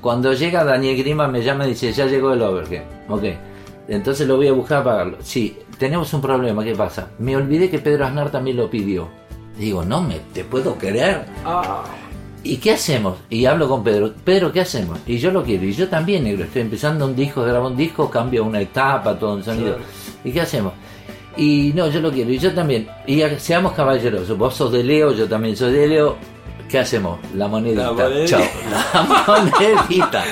Cuando llega Daniel Grima me llama y dice, ya llegó el Oberheim. Ok. Entonces lo voy a buscar para pagarlo. Sí, tenemos un problema, ¿qué pasa? Me olvidé que Pedro Aznar también lo pidió. Digo, no me te puedo creer. ¿Y qué hacemos? Y hablo con Pedro. Pedro, ¿qué hacemos? Y yo lo quiero. Y yo también, negro. Estoy empezando un disco, grabo un disco, cambio una etapa, todo un sonido. ¿Y qué hacemos? Y no, yo lo quiero. Y yo también. Y seamos caballerosos. Vos sos de Leo, yo también soy de Leo. ¿Qué hacemos? La monedita. La monedita. Chao. La monedita.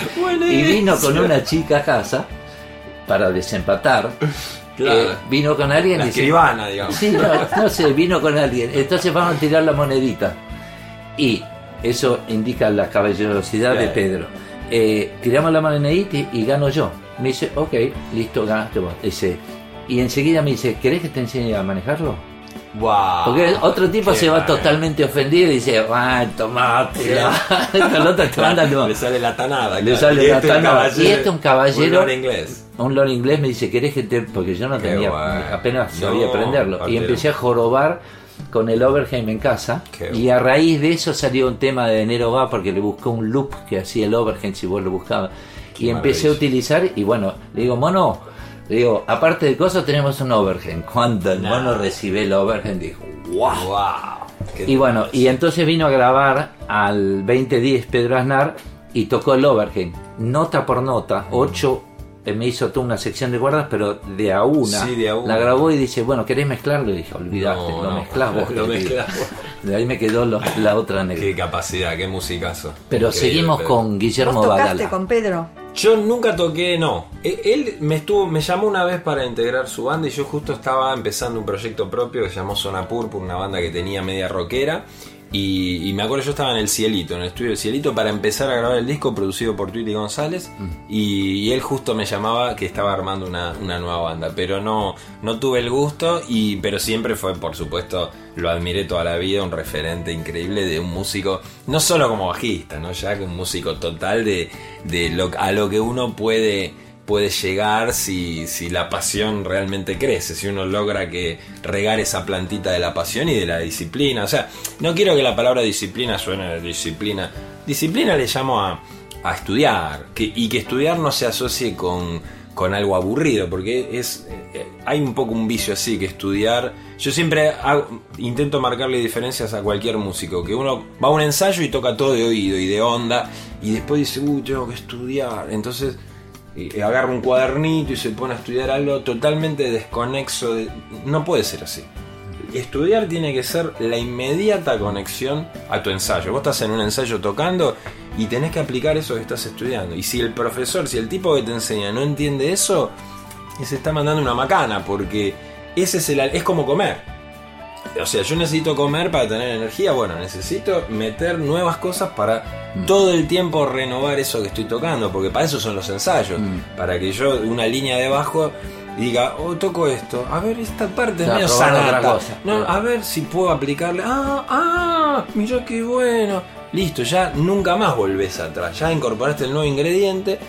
y vino con una chica a casa para desempatar. Claro. Eh, vino con alguien y dice, escribana, digamos. Sí, no, no sé, vino con alguien. Entonces vamos a tirar la monedita. Y eso indica la caballerosidad de Claro. Pedro. Eh, tiramos la monedita y, y gano yo. Me dice, ok, listo, ganaste vos. Dice, y enseguida me dice, ¿querés que te enseñe a manejarlo? Wow. Porque otro tipo se va totalmente ofendido y dice, ah, tomate. el otro te manda, no. Le sale la tanada. Le claro. sale Y la este tanada. Y este un caballero- Un inglés. Un loro inglés me dice, ¿querés que te...? Porque yo no Qué tenía, apenas No, sabía aprenderlo. Y empecé a jorobar con el Oberheim en casa. Qué y a raíz de eso salió un tema de Enero Va, porque le buscó un loop que hacía el Oberheim, si vos lo buscabas. Y empecé a utilizar, y bueno, le digo, mono, le digo, aparte de cosas tenemos un Oberheim. Cuando el mono recibe el Oberheim, dijo, wow. Wow. Y bueno, y entonces vino a grabar al 2010 Pedro Aznar y tocó el Overheim, nota por nota, ocho, eh, me hizo toda una sección de guardas, pero de a una, Sí, de a una. la grabó y dice, bueno, ¿querés mezclarlo? Y dije, olvidaste, No, lo no. mezclás vos. Lo te pido". mezclás vos. De ahí me quedó lo- la otra negra. Qué capacidad, qué musicazo. Pero Increíble, seguimos Pedro. con Guillermo ¿Vos tocaste Badala. con Pedro? Yo nunca toqué, no. E- Él me estuvo, me llamó una vez para integrar su banda y yo justo estaba empezando un proyecto propio que se llamó Zona Purpur, una banda que tenía media rockera. Y, y me acuerdo yo estaba en el Cielito, en el estudio del Cielito, para empezar a grabar el disco producido por Tweety González. Y, y él justo me llamaba que estaba armando una, una nueva banda. Pero no, no tuve el gusto, y, pero siempre fue, por supuesto, lo admiré toda la vida, un referente increíble de un músico, no solo como bajista, ¿no? ya que un músico total de, de lo, a lo que uno puede puede llegar si, si la pasión realmente crece, si uno logra que regar esa plantita de la pasión y de la disciplina. O sea, no quiero que la palabra disciplina suene a disciplina. Disciplina le llamo a, a estudiar que, y que estudiar no se asocie con, con algo aburrido, porque es eh, hay un poco un vicio así que estudiar. Yo siempre hago- intento marcarle diferencias a cualquier músico, que uno va a un ensayo y toca todo de oído y de onda, y después dice, uy, tengo que estudiar. Entonces y agarra un cuadernito y se pone a estudiar algo totalmente desconexo. de- No puede ser así. Estudiar tiene que ser la inmediata conexión a tu ensayo. Vos estás en un ensayo tocando y tenés que aplicar eso que estás estudiando. Y si el profesor, si el tipo que te enseña no entiende eso, se está mandando una macana porque ese es el es como comer. O sea, yo necesito comer para tener energía. Bueno, necesito meter nuevas cosas para todo el tiempo renovar eso que estoy tocando. Porque para eso son los ensayos. Para que yo, una línea de bajo, diga, oh, toco esto. A ver, esta parte es medio sanata. No, a ver si puedo aplicarle. Ah, ah, mira qué bueno. Listo, ya nunca más volvés atrás. Ya incorporaste el nuevo ingrediente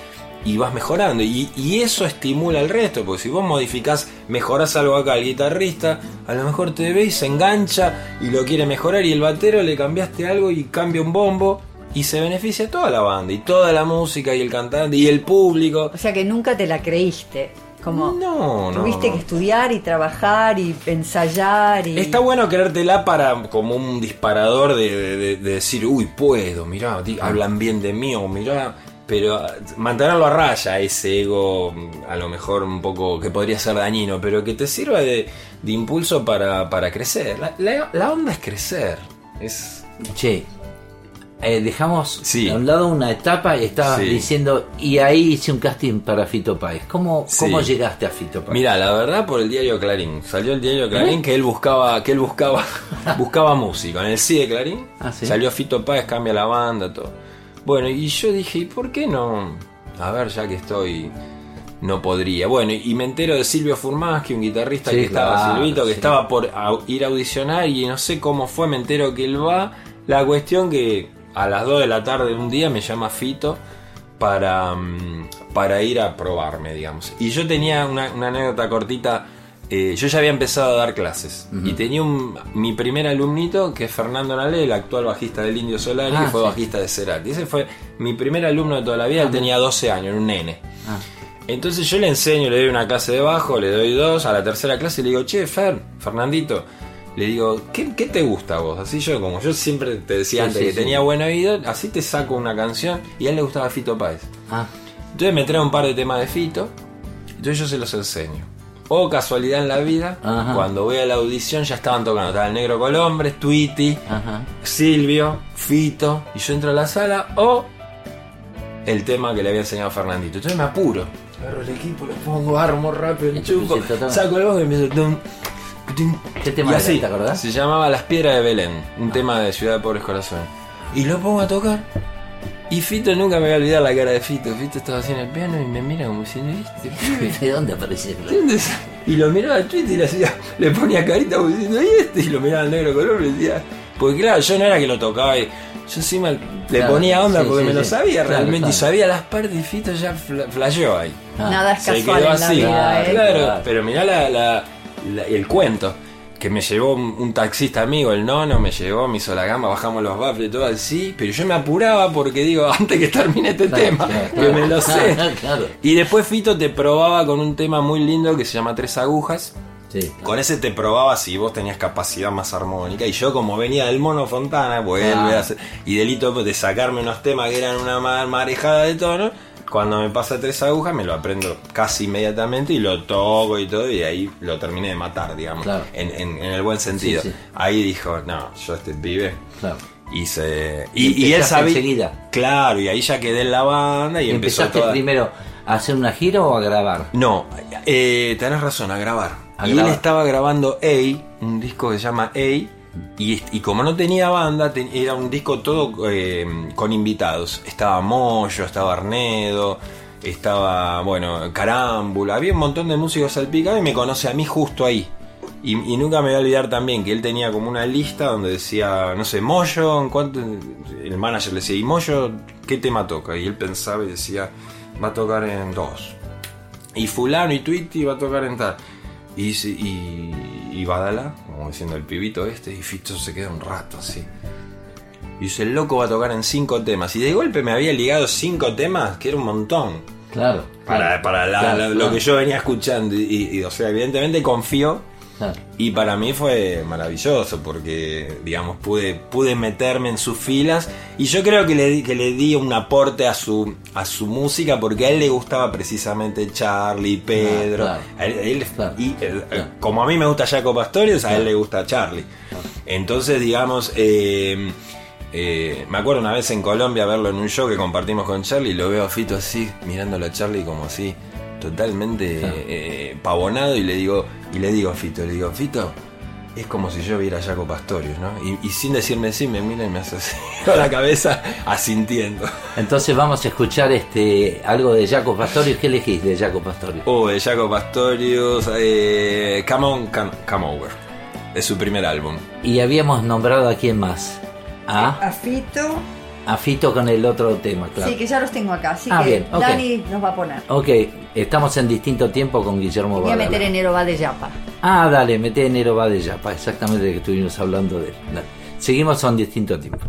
y vas mejorando. Y, y eso estimula al resto, porque si vos modificás, mejorás algo acá al guitarrista, a lo mejor te ve y se engancha y lo quiere mejorar. Y el batero le cambiaste algo y cambia un bombo. y se beneficia toda la banda, y toda la música, y el cantante, y el público. O sea que nunca te la creíste. Como No, no, tuviste no. que estudiar y trabajar y ensayar y Está bueno creértela para como un disparador de, de- de- de decir, uy, puedo, mirá, di- hablan bien de mí, o mirá, pero ah, mantenerlo a raya, ese ego, mm, a lo mejor un poco que podría ser dañino, pero que te sirva de, de impulso para, para crecer. La, la- la onda es crecer, es... Che, eh, dejamos Sí. a un lado una etapa y estabas Sí. diciendo, y ahí hice un casting para Fito Páez. ¿Cómo, Sí. ¿Cómo llegaste a Fito Páez? Mira, la verdad por el diario Clarín. Salió el diario Clarín que él buscaba, que él buscaba, buscaba música. En el sí de Clarín Ah, salió Fito Páez, cambia la banda, todo. Bueno, y yo dije, ¿y por qué no? A ver, ya que estoy, no podría. Bueno, y me entero de Silvio Furmaski, un guitarrista Sí, que estaba, Silvito, que sí. estaba por ir a audicionar y no sé cómo fue, me entero que él va. La cuestión que a las 2 de la tarde de un día me llama Fito para, mm, para ir a probarme, digamos. Y yo tenía una, una anécdota cortita. Eh, yo ya había empezado a dar clases y tenía un, mi primer alumnito que es Fernando Nale, el actual bajista del Indio Solari, Ah, que fue sí. bajista de Cerati. Ese fue mi primer alumno de toda la vida, él tenía 12 años, era un nene. Ah, Entonces yo le enseño, le doy una clase de bajo, le doy dos, a la tercera clase le digo, che, Fer, Fernandito, le digo, ¿qué, qué te gusta a vos? Así yo, como yo siempre te decía Sí, antes sí, que tenía buen oído, así te saco una canción y a él le gustaba Fito Páez. ah, Entonces me trae un par de temas de Fito, entonces yo se los enseño. O casualidad en la vida, Ajá. cuando voy a la audición ya estaban tocando, estaba el Negro Colombres, Tweety, ajá. Silvio, Fito, y yo entro a la sala, o el tema que le había enseñado Fernandito. Entonces me apuro. Agarro el equipo, lo pongo, armo rápido, total. saco el bajo y empiezo. ¿Qué tema y era, te acordás? Se llamaba Las Piedras de Belén, un tema de Ciudad de Pobres Corazones. Y lo pongo a tocar. Y Fito nunca me voy a olvidar la cara de Fito. Fito estaba en el piano y me mira como diciendo, ¿este pibe? ¿De dónde apareció? ¿Dónde sa-?" Y lo miraba al Twitter y le hacía, le ponía carita como diciendo, ¿y este? Y lo miraba al negro color y decía, porque claro, yo no era que lo tocaba y yo encima le Claro, ponía onda sí, porque sí, me lo sabía Claro, realmente claro. y sabía las partes y Fito ya fla- flasheó ahí. Ah, nada es Se casual quedó en la así. vida, ¿eh? Claro, Claro. pero mirá la, la- la- el cuento. Que me llevó un, un taxista amigo, el nono, me llevó, me hizo la gama, bajamos los baffles y todo así, pero yo me apuraba porque digo, antes que termine este Claro, tema, claro, que claro. me lo sé. Claro. Y después Fito te probaba con un tema muy lindo que se llama Tres Agujas. Sí. Con ese te probaba si vos tenías capacidad más armónica. Y yo, como venía del Mono Fontana, vuelve Ah. a hacer. Y delito de sacarme unos temas que eran una ma- marejada de tono. Cuando me pasa tres agujas, me lo aprendo casi inmediatamente y lo toco y todo. Y ahí lo terminé de matar, digamos. Claro. En, en- en el buen sentido. Sí, sí. Ahí dijo, no, yo este pibe. Claro. Y se. Y Y, y él sabía. enseguida. Claro, y ahí ya quedé en la banda y, ¿Y empezó ¿Empezaste toda. primero a hacer una gira o a grabar? No, eh, tenés razón, a grabar. A y grabar. él estaba grabando A, un disco que se llama A, y, como no tenía banda, era un disco todo eh, con invitados. Estaba Moyo, estaba Arnedo, estaba, bueno, Carámbula, había un montón de músicos salpicados y me conoce a mí justo ahí. Y, nunca me voy a olvidar también que él tenía como una lista donde decía, no sé, Moyo. El manager le decía, ¿y Moyo qué tema toca? Y él pensaba y decía, va a tocar en dos. Y fulano y Tweety va a tocar en tal. Y, y, y Badala, como diciendo el pibito este, y Fito se queda un rato así. Y dice, el loco va a tocar en cinco temas. Y de golpe me había ligado cinco temas, que era un montón. Claro. Para, para la- claro, la- lo claro, que yo venía escuchando. Y, y, o sea, evidentemente confío. Claro. Y para mí fue maravilloso porque, digamos, pude, pude meterme en sus filas y yo creo que le, di- que le di un aporte a su, a su música porque a él le gustaba precisamente Charlie, Pedro. claro. A él- a él- Claro, y, eh, como a mí me gusta Jaco Pastorius, a él le gusta Charlie. Entonces, digamos, eh, eh, me acuerdo una vez en Colombia verlo en un show que compartimos con Charlie y lo veo a Fito así, mirándolo a Charlie como así, totalmente Claro. eh, pavonado y le digo, y le digo a Fito, le digo, Fito, es como si yo viera a Jaco Pastorius, ¿no? Y, y sin decirme sí, me mira y me hace así con la cabeza asintiendo. Entonces vamos a escuchar este algo de Jaco Pastorius. ¿Qué elegís de Jaco Pastorius? Oh, de Jaco Pastorius, eh, Come On, Come, Come Over. Es su primer álbum. Y habíamos nombrado a quién más. A, A Fito. A Fito con el otro tema, claro. Sí, que ya los tengo acá. Así Ah, que bien, ok. Dani nos va a poner. Ok, estamos en distinto tiempo con Guillermo Voy a meter enero va de Yapa. Ah, dale, mete enero va de Yapa, exactamente de que estuvimos hablando de él. Dale. Seguimos en distinto tiempo.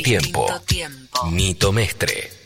tiempo. tiempo. Nito Mestre.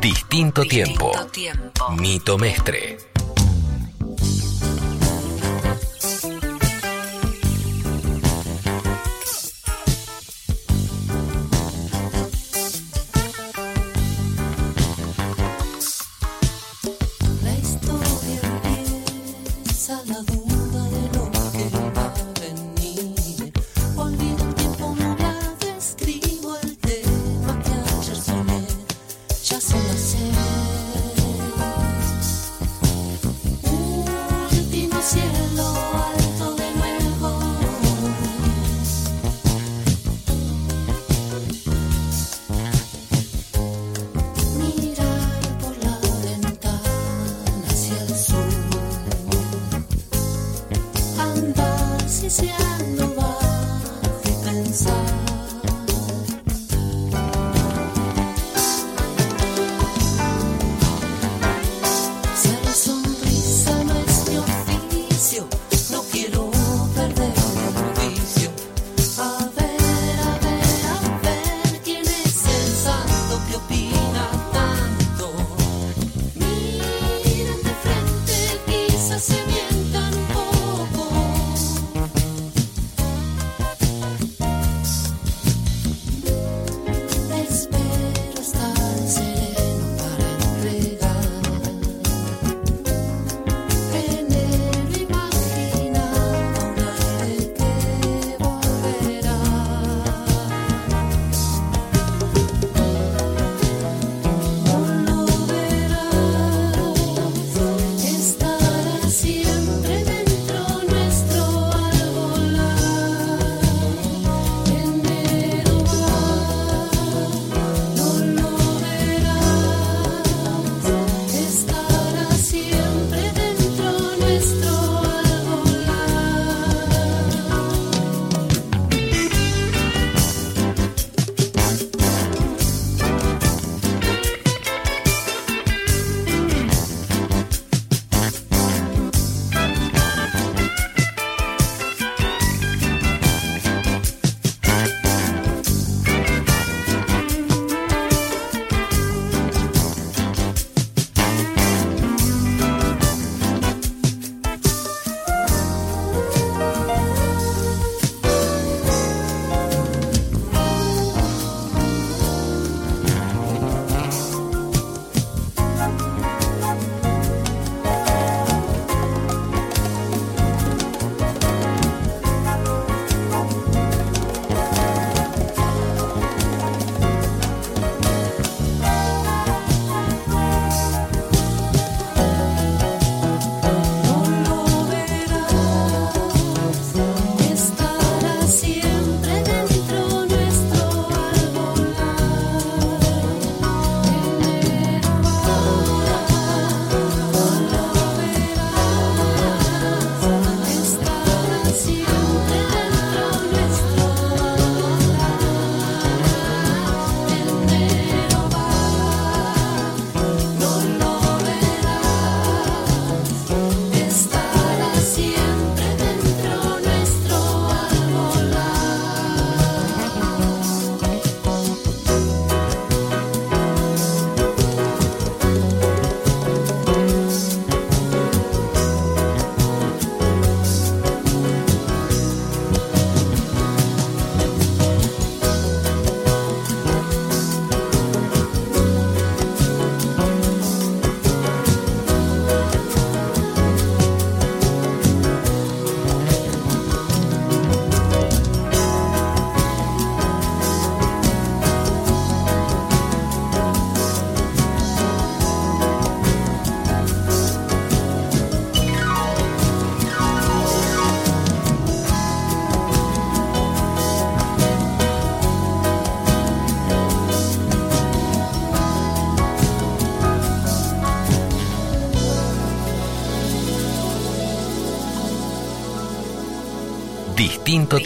Distinto, tiempo. tiempo. Mito Mestre.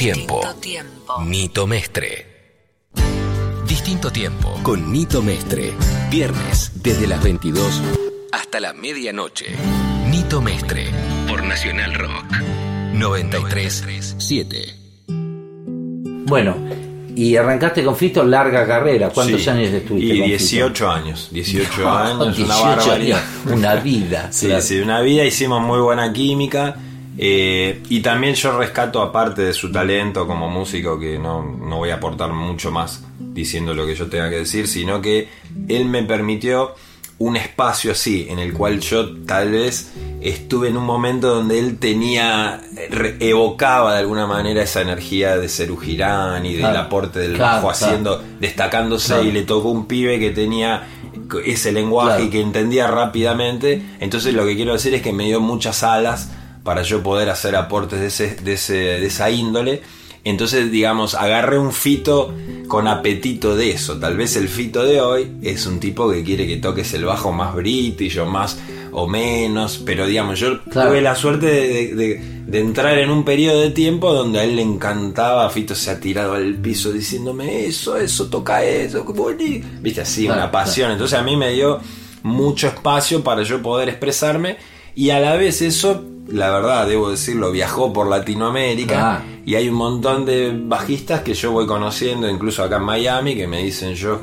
Tiempo. Nito Mestre. Distinto tiempo con Nito Mestre. Viernes desde las 22 hasta la medianoche. Nito Mestre por Nacional Rock 937. Bueno, y arrancaste con Fito larga carrera. ¿Cuántos Sí. años estuviste Y con 18 años. 18 años, 18 una barbaridad. años, una vida. Sí, Claro. sí, una vida, hicimos muy buena química. Eh, y también yo rescato, aparte de su talento como músico, que no, no voy a aportar mucho más diciendo lo que yo tenga que decir, sino que él me permitió un espacio así, en el cual yo tal vez estuve en un momento donde él tenía, evocaba de alguna manera esa energía de Serú Girán y del Claro, aporte del claro, bajo claro. haciendo, destacándose y le tocó un pibe que tenía ese lenguaje y que entendía rápidamente. Entonces lo que quiero decir es que me dio muchas alas para yo poder hacer aportes de, ese, de, ese, de esa índole. Entonces, digamos, agarré un fito con apetito de eso. Tal vez el fito de hoy es un tipo que quiere que toques el bajo más british o más, o menos, pero digamos, yo Claro. tuve la suerte de, de- de- de entrar en un periodo de tiempo donde a él le encantaba, Fito se ha tirado al piso diciéndome eso, eso, toca eso, bonito. viste así, Claro, una pasión, entonces a mí me dio mucho espacio para yo poder expresarme y a la vez eso, la verdad, debo decirlo, viajó por Latinoamérica Ah. y hay un montón de bajistas que yo voy conociendo, incluso acá en Miami, que me dicen yo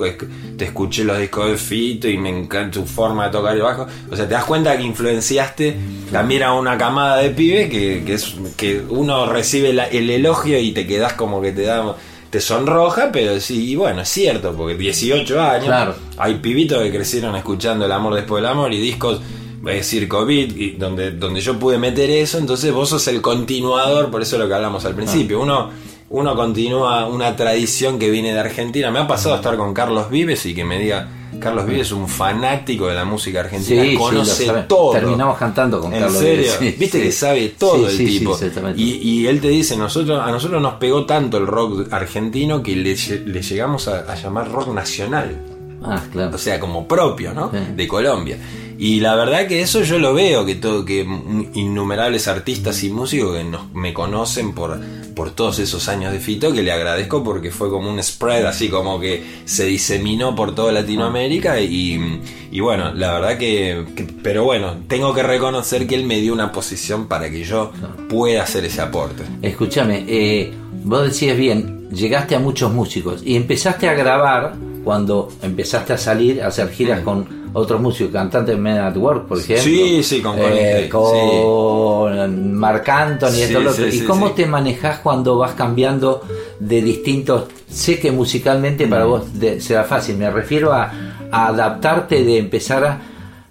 te escuché los discos de Fito y me encanta tu forma de tocar el bajo. O sea, te das cuenta que influenciaste también a una camada de pibes que, que es que uno recibe la- el elogio y te quedas como que te da te sonroja, pero sí, y bueno, es cierto, porque 18 años, Claro. hay pibitos que crecieron escuchando El amor después del amor y discos a decir COVID y donde, donde yo pude meter eso entonces vos sos el continuador por eso es lo que hablamos al principio Ah. uno uno continúa una tradición que viene de Argentina me ha pasado estar con Carlos Vives y que me diga Carlos Vives es un fanático de la música argentina Sí, sí, conoce sabe. todo Terminamos cantando con ¿En Carlos serio? Vives, sí, Viste sí. que sabe todo Sí, el sí, sí, tipo. y, y él te dice, nosotros, a nosotros nos pegó tanto el rock argentino que le, le llegamos a, a llamar rock nacional. Ah, claro. O sea, como propio, ¿no? Sí. De Colombia. Y la verdad que eso yo lo veo, que todo, que innumerables artistas y músicos que nos, me conocen por, por todos esos años de Fito, que le agradezco porque fue como un spread, así como que se diseminó por toda Latinoamérica y, y bueno, la verdad que, que- pero bueno, tengo que reconocer que él me dio una posición para que yo pueda hacer ese aporte. Escúchame, eh, vos decías bien, llegaste a muchos músicos y empezaste a grabar cuando empezaste a salir a hacer giras con otros músicos, cantantes de Men at Work, por ejemplo. Sí, sí, con eh, con Marc Anthony, Sí, esto, lo otro. sí, ¿Y sí, cómo sí. te manejas cuando vas cambiando de distintos? Sé que musicalmente para Mm. vos de- será fácil, me refiero a, a adaptarte de empezar a.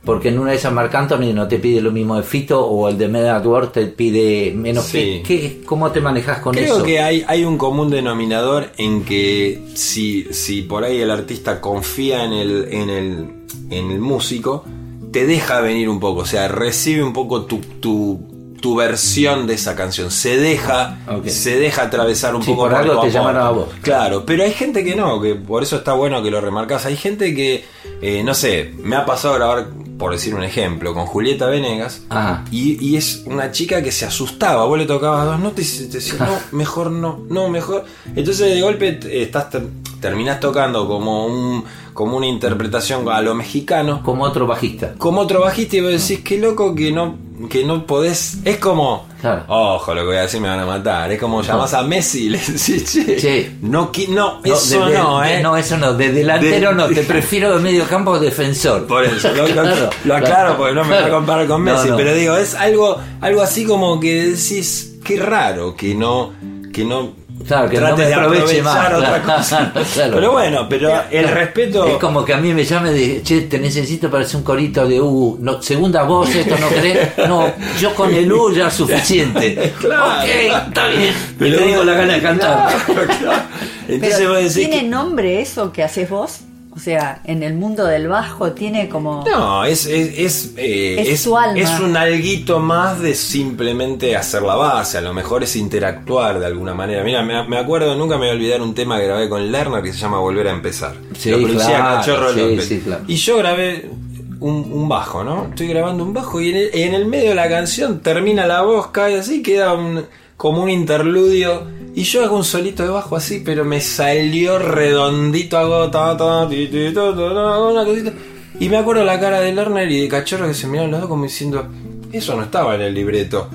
Porque en una de esas Marc Anthony no te pide lo mismo de Fito o el de Work te pide menos. Sí. ¿Qué, qué- cómo te manejas con Creo eso? que hay, hay un común denominador en que si, si por ahí el artista confía en el, en, el, en el músico, te deja venir un poco, o sea, recibe un poco tu, tu, tu versión de esa canción, se deja, se deja atravesar un Sí, poco por algo te llamaron a vos. Claro, pero hay gente que no, que por eso está bueno que lo remarcas. Hay gente que, eh, no sé, me ha pasado a grabar, por decir un ejemplo, con Julieta Venegas. Ajá. Y, y es una chica que se asustaba. Vos le tocabas dos notas y te decía, no, mejor no, no, mejor. Entonces de golpe estás ter- terminás tocando como un como una interpretación a lo mexicano. Como otro bajista. Como otro bajista y vos decís, qué loco que no, que no podés. Es como, Claro. ojo, lo que voy a decir me van a matar. Es como llamás a Messi y le decís, che, Che. no, no, No, eso de- no, de- eh. No, eso no. De delantero De- no. Te prefiero de medio campo defensor. Por eso, lo, lo- Claro, lo aclaro claro, porque no me voy a comparar con No, Messi, no. pero digo, es algo, algo así como que decís, qué raro que no, que no Claro, que no trates me de aproveche más, aprovechar otra claro, cosa. claro. Pero bueno, pero el respeto. Es como que a mí me llame de, che, te necesito para hacer un corito de U, no, segunda voz, esto no querés. No, yo con el U ya es suficiente. Claro. Ok, está bien. Pero y te digo la gana de cantar. Claro, claro. Entonces Pero, vos decís ¿Tiene que- nombre eso que haces vos? O sea, en el mundo del bajo tiene como... No, es, es, es, eh, Es su alma. es un alguito más de simplemente hacer la base, a lo mejor es interactuar de alguna manera. Mira, me, me acuerdo, nunca me voy a olvidar un tema que grabé con Lerner que se llama Volver a empezar. Sí, Lo producía claro, Cachorro sí, López. sí, claro. Y yo grabé un, un bajo, ¿no? Estoy grabando un bajo y en el, en el medio de la canción termina la voz, cae así, queda un, como un interludio. Y yo hago un solito de bajo así, pero me salió redondito, hago ta, ta, ti, ti, ta, una cosita. Y me acuerdo la cara de Lerner y de Cachorro que se miraron los dos como diciendo, eso no estaba en el libreto.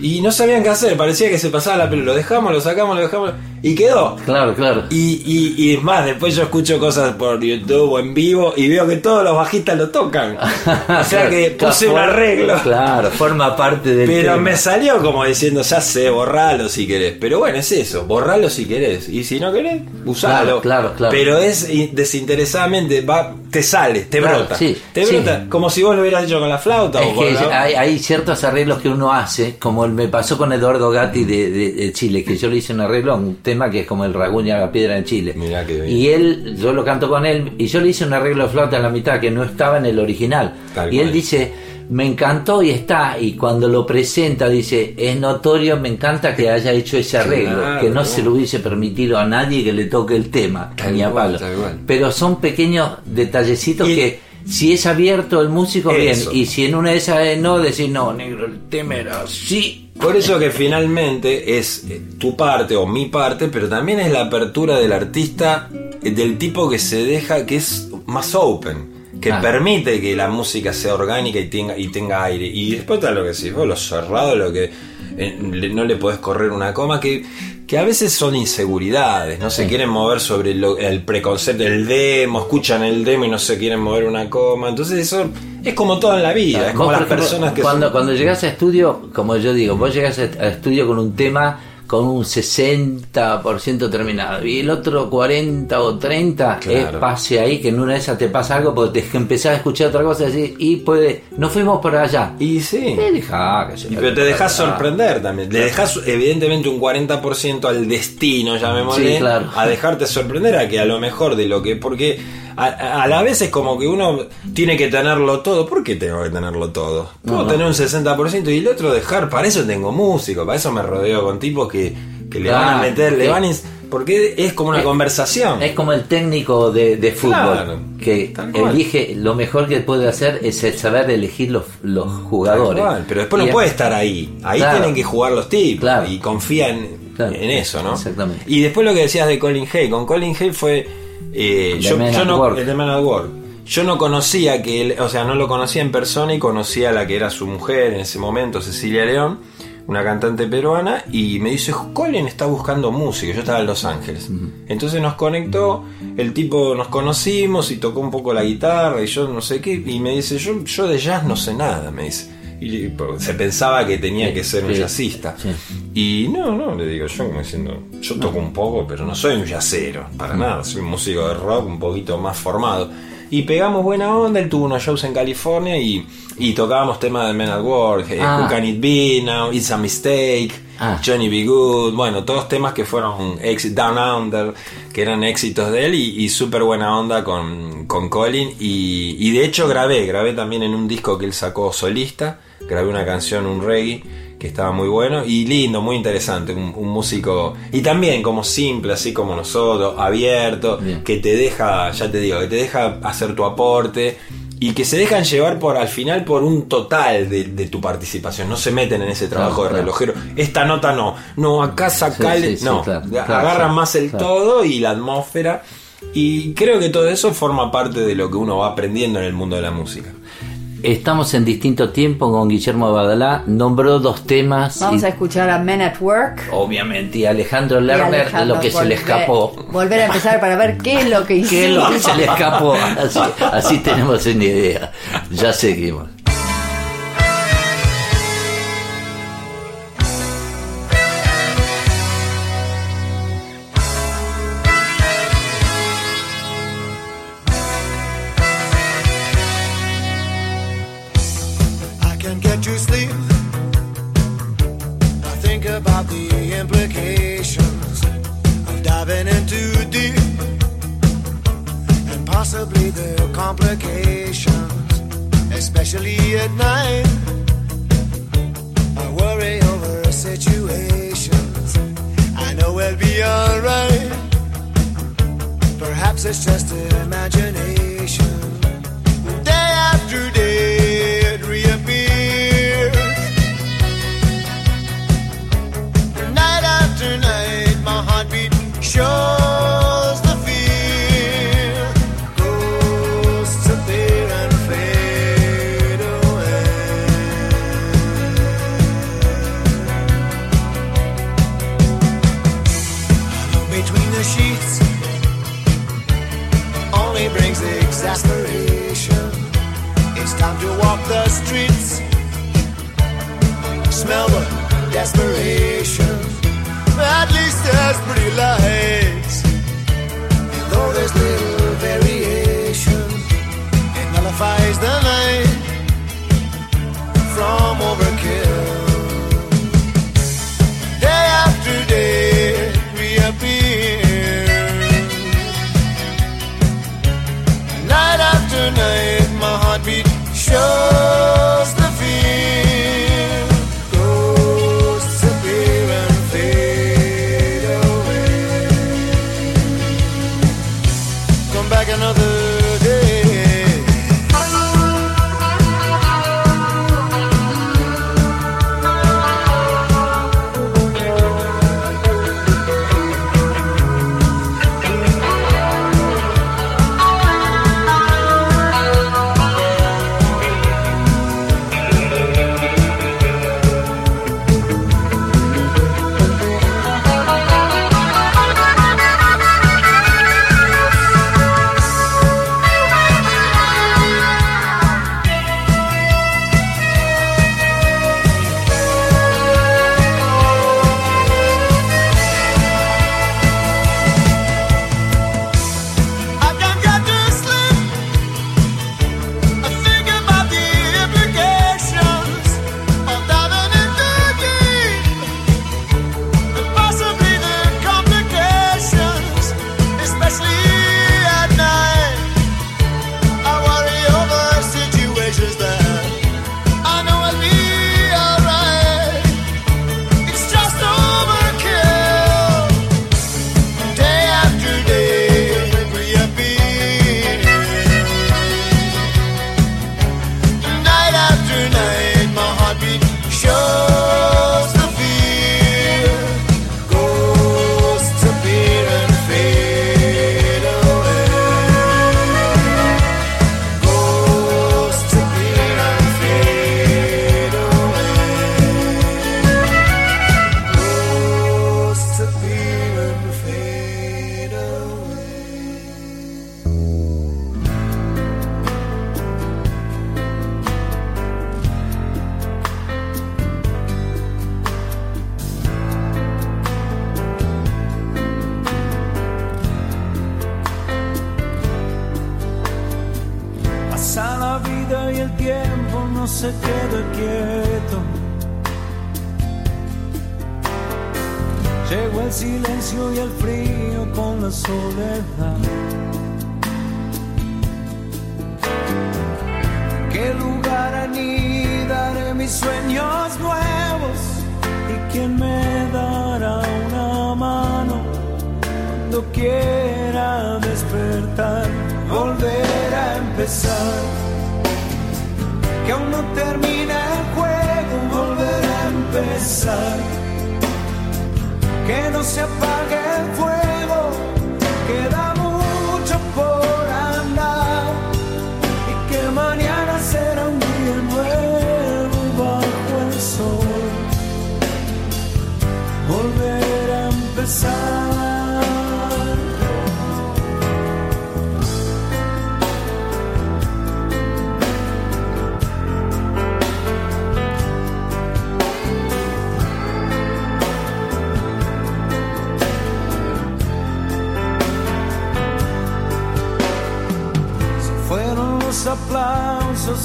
Y no sabían qué hacer, parecía que se pasaba la pelota. Lo dejamos, lo sacamos, lo dejamos. Y quedó. Claro, claro. Y, y, y es más, después yo escucho cosas por YouTube o en vivo y veo que todos los bajistas lo tocan. O sea que puse un arreglo. Claro, forma parte del Pero tema. me salió como diciendo, ya sé, borralo si querés. Pero bueno, es eso, borralo si querés. Y si no querés, usalo. Claro, claro, claro. Pero es desinteresadamente, va, te sale, te Claro, brota. sí, te sí. brota. Como si vos lo hubieras hecho con la flauta Es o con que la- hay, hay ciertos arreglos que uno hace, como me pasó con Eduardo Gatti de, de- de Chile, que yo le hice un arreglo a un tema que es como el Raguña la piedra en Chile. Mirá. Y él, yo lo canto con él, y yo le hice un arreglo de flauta en la mitad que no estaba en el original. Tal y él cual. dice, me encantó y está, y cuando lo presenta dice, es notorio, me encanta que haya hecho ese arreglo, Claro, que no se lo hubiese permitido a nadie que le toque el tema, Tal ni a palo. cual. Pero son pequeños detallecitos Y- que si es abierto el músico, Eso. bien. Y si en una de esas no, decir, no, negro, el tema era así. Por eso que finalmente es eh, tu parte o mi parte, pero también es la apertura del artista, eh, del tipo que se deja, que es más open, que Ah. permite que la música sea orgánica y tenga, y tenga aire. Y después está lo que decís, vos, lo cerrado, lo que eh, no le podés correr una coma, que, que a veces son inseguridades, no se quieren mover sobre lo- el preconcepto, el demo, escuchan el demo y no se quieren mover una coma. Entonces eso es como todo en la vida, es como las ejemplo, personas que cuando, son- cuando llegas a estudio, como yo digo, vos llegas a estudio con un tema con un 60% terminado y el otro 40 o 30 es Claro. pase ahí que en una de esas te pasa algo porque te empezás a escuchar otra cosa así, y puede nos fuimos por allá Y sí. Eh, dejá que se Y vaya pero te dejas sorprender también. Le dejas evidentemente un 40% al destino, llamémosle, Sí, claro. a dejarte sorprender a que a lo mejor de lo que... Porque a, a la vez es como que uno tiene que tenerlo todo. ¿Por qué tengo que tenerlo todo? Puedo tener un 60% y el otro dejar. Para eso tengo músico, para eso me rodeo con tipos que, que le van a meter, le van a Porque es como una Es- conversación. Es como el técnico de, de fútbol Claro, que elige lo mejor que puede hacer es el saber elegir los, los jugadores. cual, Pero después Y no puede estar ahí. Ahí Claro. tienen que jugar los tipos. Claro. Y confía en, en eso, ¿no? Exactamente. Y después lo que decías de Colin Hay. Con Colin Hay fue. Eh, yo, no, el de Man at Work. Yo no conocía que él, o sea, no lo conocía en persona y conocía a la que era su mujer en ese momento, Cecilia León, una cantante peruana, y me dice, Colin está buscando música, yo estaba en Los Ángeles. Entonces nos conectó, el tipo nos conocimos y tocó un poco la guitarra y yo no sé qué, y me dice, yo, yo de jazz no sé nada, me dice. Y se pensaba que tenía que ser un jazzista. Y no, no, le digo, yo como diciendo, yo toco un poco, pero no soy un jazzero, para nada, soy un músico de rock un poquito más formado. Y pegamos buena onda, él tuvo unos shows en California y, y tocábamos temas de Men at Work, eh, Ah. Who Can It Be Now, It's a Mistake, Ah. Johnny Be Good, bueno, todos temas que fueron ex Down Under, que eran éxitos de él y, y súper buena onda con, con Colin. Y, y de hecho grabé, grabé también en un disco que él sacó solista, grabé una canción, un reggae, que estaba muy bueno y lindo, muy interesante, un, un músico y también como simple, así como nosotros, abierto, Bien. que te deja, ya te digo, que te deja hacer tu aporte y que se dejan llevar por al final por un total de, de tu participación, no se meten en ese trabajo Claro, de claro. relojero, esta nota no, no, acá sacale, sí, sí, no, claro, agarran más el todo y la atmósfera y creo que todo eso forma parte de lo que uno va aprendiendo en el mundo de la música. Estamos en distinto tiempo con Guillermo Badalá. Nombró dos temas. Vamos y- a escuchar a Men at Work. Obviamente, y Alejandro y Lerner, Alejandro lo que se le escapó. Volver a empezar para ver qué es lo que hicimos. ¿Qué es lo que se le escapó? Así, así tenemos una idea. Ya seguimos.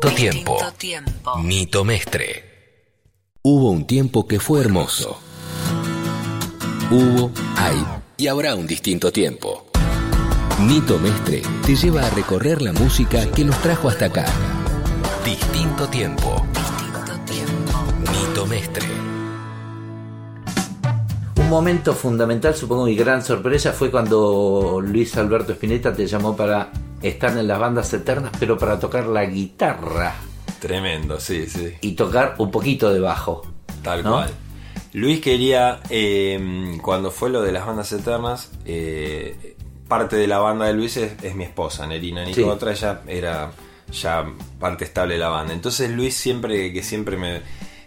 Distinto tiempo. Nito Mestre. Hubo un tiempo que fue hermoso. Hubo, hay y habrá un distinto tiempo. Nito Mestre te lleva a recorrer la música que nos trajo hasta acá. Distinto tiempo. Nito Mestre. Un momento fundamental, supongo, y gran sorpresa fue cuando Luis Alberto Spinetta te llamó para estar en las bandas eternas, pero para tocar la guitarra Tremendo, sí, sí. y tocar un poquito de bajo. Tal ¿no? cual. Luis quería, eh, cuando fue lo de las bandas eternas, eh, parte de la banda de Luis es, es mi esposa, Nerina Sí. Nicotra, ella era ya parte estable de la banda. Entonces Luis siempre, que siempre me,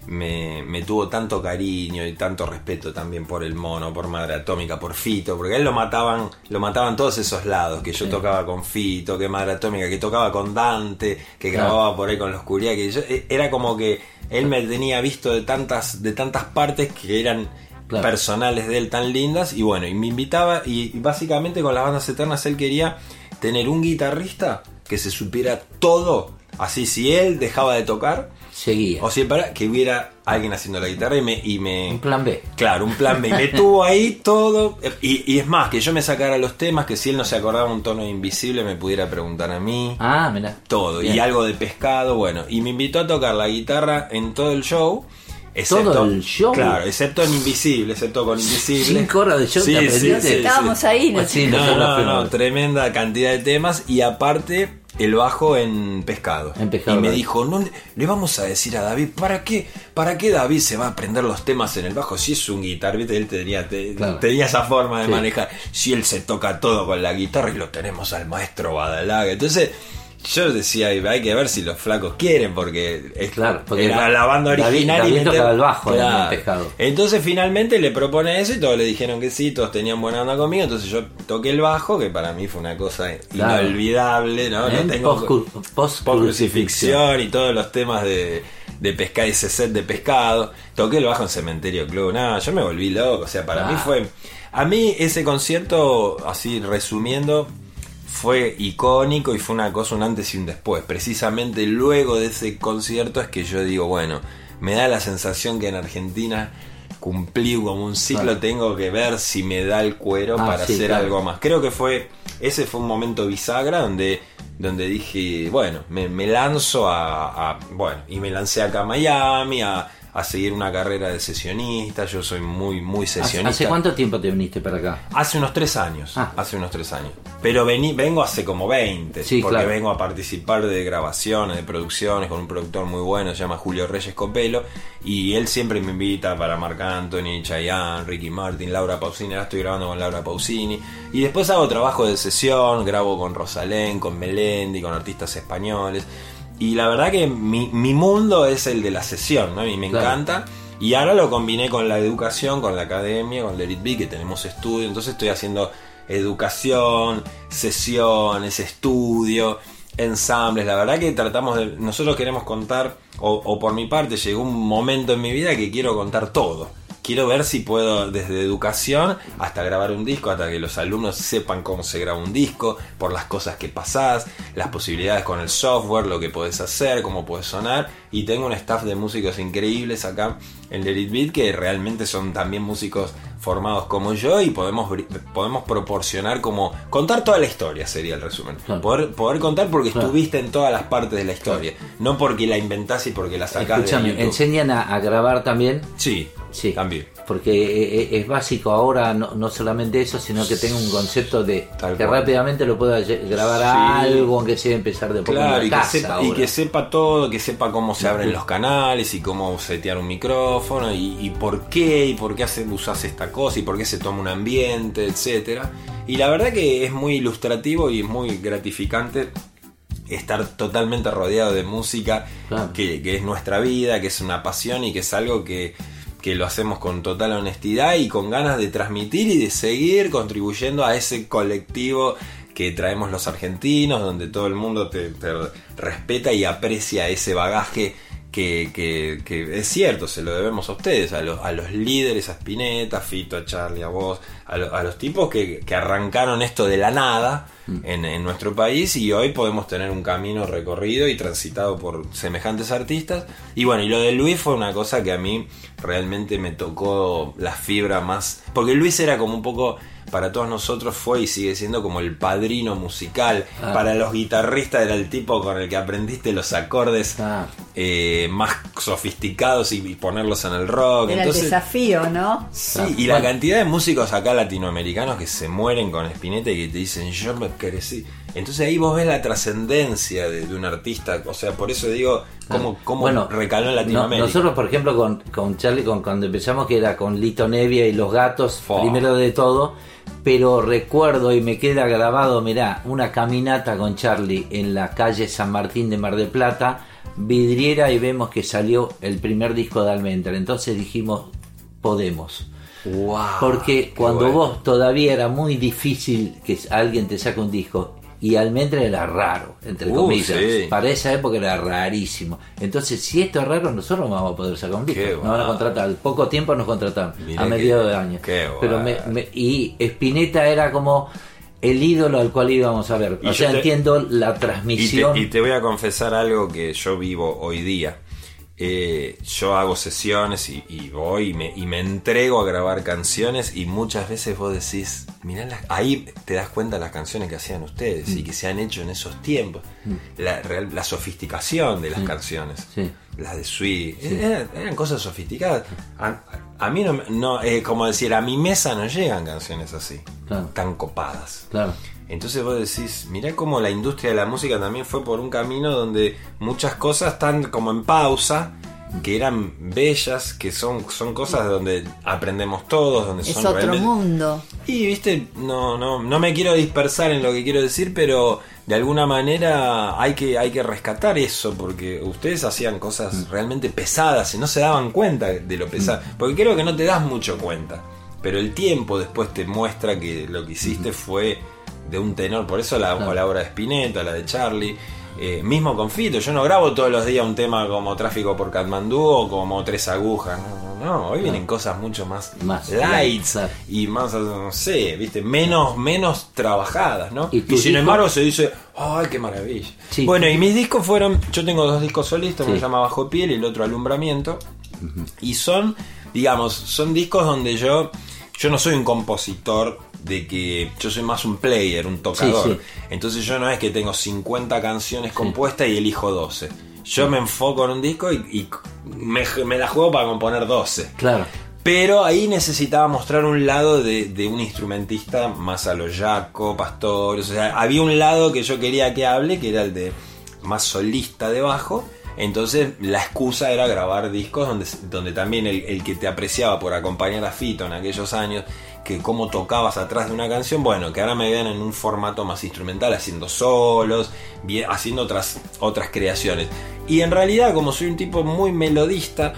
me, me tuvo tanto cariño y tanto respeto también por el mono, por Madre Atómica, por Fito, porque a él lo mataban, lo mataban todos esos lados, que yo tocaba con Fito, que Madre Atómica, que tocaba con Dante, que Claro. grababa por ahí con la oscuridad, que yo, eh, era como que él me tenía visto de tantas, de tantas partes que eran Claro. personales de él tan lindas, y bueno, y me invitaba, y, y básicamente con las bandas eternas él quería tener un guitarrista que se supiera todo, así si él dejaba de tocar, Seguía. o si él para, que hubiera alguien haciendo la guitarra y me... Y me Un plan B. Claro, un plan B. Y me tuvo ahí todo. Y, y es más, que yo me sacara los temas, que si él no se acordaba un tono invisible me pudiera preguntar a mí. Ah, mira. Todo. Y algo de pescado, bueno. Y me invitó a tocar la guitarra en todo el show. ¿Todo el show? Claro, excepto en Invisible, excepto con Invisible. Cinco horas de show Sí, te sí, sí, Estábamos ahí, ¿no? Pues sí, No, no, no, tremenda cantidad de temas y aparte el bajo en pescado. En Pescado, y me dijo, no le- vamos a decir a David, ¿para qué? ¿Para qué David se va a aprender los temas en el bajo? Si es un guitar, ¿viste? él tenía, te- Claro. tenía esa forma de Sí. manejar. Si él se toca todo con la guitarra y lo tenemos al maestro Badalaga. Entonces, yo decía, hay que ver si los flacos quieren, porque es Claro, porque era la banda David- original David y meter- el bajo en el Pescado. entonces finalmente le propone eso y todos le dijeron que sí, todos tenían buena onda conmigo, entonces yo toqué el bajo, que para mí fue una cosa Claro. inolvidable, ¿no? ¿Eh? Lo tengo Post- post- post crucifixión y todos los temas de, de pescado, ese set de pescado. Toqué el bajo en Cementerio Club, nada, yo me volví loco, o sea, para Ah. mí fue... A mí ese concierto, así resumiendo, fue icónico y fue una cosa un antes y un después. Precisamente luego de ese concierto es que yo digo, bueno, me da la sensación que en Argentina cumplí como un ciclo, Claro. tengo que ver si me da el cuero Ah, para sí, hacer claro. algo más. Creo que fue, ese fue un momento bisagra donde, donde dije, bueno, me, me lanzo a, a- bueno, y me lancé acá a Miami a, a seguir una carrera de sesionista, yo soy muy, muy ¿Hace, sesionista. hace cuánto tiempo te viniste para acá? Hace unos tres años. Ah. Hace unos tres años. Pero vení, vengo hace como 20. Sí, porque claro. vengo a participar de grabaciones, de producciones con un productor muy bueno, se llama Julio Reyes Copelo. Y él siempre me invita para Marc Anthony, Chayanne, Ricky Martin, Laura Pausini. Ahora estoy grabando con Laura Pausini. Y después hago trabajo de sesión, grabo con Rosalén, con Melendi, con artistas españoles. Y la verdad que mi, mi mundo es el de la sesión, ¿no? Y me Claro. encanta. Y ahora lo combiné con la educación, con la academia, con Let It Be, que tenemos estudio. Entonces estoy haciendo educación, sesiones, estudio, ensambles. La verdad que tratamos de. Nosotros queremos contar, o, o por mi parte, llegó un momento en mi vida que quiero contar todo. Quiero ver si puedo, desde educación hasta grabar un disco, hasta que los alumnos sepan cómo se graba un disco, por las cosas que pasás, las posibilidades con el software, lo que podés hacer, cómo puedes sonar. Y tengo un staff de músicos increíbles acá en Let It Beat que realmente son también músicos formados como yo y podemos, podemos proporcionar como... Contar toda la historia sería el resumen. Claro. Poder, poder contar porque Claro. estuviste en todas las partes de la historia. No porque la inventás y porque la sacás de Escúchame, YouTube. ¿enseñan a, a grabar también? Sí, Sí. también. Porque eh, eh, es básico ahora no, no solamente eso, sino que tenga un concepto de Tal que cual. rápidamente lo pueda grabar a Sí. algo, aunque sea empezar de poco Claro, en y que, sepa, y ahora. que sepa todo, que sepa cómo se abren los canales y cómo setear un micrófono y, y por qué, y por qué hace, usas esta cosa y por qué se toma un ambiente, etcétera. Y la verdad que es muy ilustrativo y es muy gratificante estar totalmente rodeado de música Claro. que, que es nuestra vida, que es una pasión y que es algo que, que lo hacemos con total honestidad y con ganas de transmitir y de seguir contribuyendo a ese colectivo que traemos los argentinos, donde todo el mundo te, te respeta y aprecia ese bagaje que, que- que es cierto, se lo debemos a ustedes, a los, a los líderes, a Spinetta, a Fito, a Charlie, a vos, a, lo- a los tipos que, que arrancaron esto de la nada en, en nuestro país y hoy podemos tener un camino recorrido y transitado por semejantes artistas. Y bueno, y lo de Luis fue una cosa que a mí realmente me tocó la fibra más, porque Luis era como un poco para todos nosotros fue y sigue siendo como el padrino musical. Ah. Para los guitarristas era el tipo con el que aprendiste los acordes Ah. eh, más sofisticados y, y ponerlos en el rock. Era Entonces, el desafío, ¿no? Sí, Ah, y la cantidad de músicos acá latinoamericanos que se mueren con Spinetta y que te dicen, yo me crecí. Entonces ahí vos ves la trascendencia de, de un artista. O sea, por eso digo, cómo, cómo Bueno, recaló en no- Latinoamérica. nosotros, por ejemplo, con, con Charlie, con, cuando empezamos, que era con Lito Nevia y los gatos, Fua. primero de todo, pero recuerdo y me queda grabado, mirá, una caminata con Charlie en la calle San Martín de Mar del Plata, vidriera y vemos que salió el primer disco de Almendra. Entonces dijimos, podemos. Wow, Porque cuando bueno. vos todavía era muy difícil que alguien te saque un disco y Almendra era raro, entre Uh, comillas. sí. Para esa época era rarísimo. Entonces, si esto es raro, nosotros no vamos a poder sacar un disco. Nos van a contratar. Al poco tiempo nos contrataron. Mirá a mediados de año. qué Pero me- me- y Spinetta era como el ídolo al cual íbamos a ver. Y o sea, te- entiendo la Y te, transmisión. y te voy a confesar algo que yo vivo hoy día. Eh, yo hago sesiones y, y voy y me, y me entrego a grabar canciones y muchas veces vos decís, mirá, las- ahí te das cuenta de las canciones que hacían ustedes y que se han hecho en esos tiempos, la, real- la sofisticación de las canciones, Sí. las de Sweet, eran, eran cosas sofisticadas. A, a mí no, no es como decir, a mi mesa no llegan canciones así, Claro. tan copadas. Claro. Entonces vos decís, mirá cómo la industria de la música también fue por un camino donde muchas cosas están como en pausa, que eran bellas, que son, son cosas donde aprendemos todos, donde Es son otro realmente- mundo. y viste, no, no, no me quiero dispersar en lo que quiero decir, pero de alguna manera hay que, hay que rescatar eso, porque ustedes hacían cosas realmente pesadas y no se daban cuenta de lo pesado. Porque creo que no te das mucho cuenta. Pero el tiempo después te muestra que lo que hiciste fue de un tenor. Por eso la, Claro. la obra de Spinetta, la de Charlie. eh, mismo con Fito, yo no grabo todos los días un tema como Tráfico por Katmandú o como Tres Agujas. No, no, no. Hoy vienen cosas mucho más, Más lights light, y más, no sé, viste, menos, menos trabajadas, ¿no? ¿Y sin embargo se dice, ¡ay, qué maravilla! Sí. Bueno, y mis discos fueron, yo tengo dos discos solistas, uno Sí. se llama Bajo Piel y el otro Alumbramiento. Y son, digamos, son discos donde yo, yo no soy un compositor de que yo soy más un player, un tocador. Sí, sí. Entonces yo no es que tengo 50 canciones compuestas y elijo 12. Yo me enfoco en un disco y, y me, me la juego para componer 12. Claro. Pero ahí necesitaba mostrar un lado de, de un instrumentista más a lo Jaco, Pastores. O sea, había un lado que yo quería que hable, que era el de más solista de bajo. Entonces la excusa era grabar discos donde, donde también el, el que te apreciaba por acompañar a Fito en aquellos años, que cómo tocabas atrás de una canción, bueno, que ahora me vean en un formato más instrumental, haciendo solos, bien- haciendo otras, otras creaciones. Y en realidad, como soy un tipo muy melodista,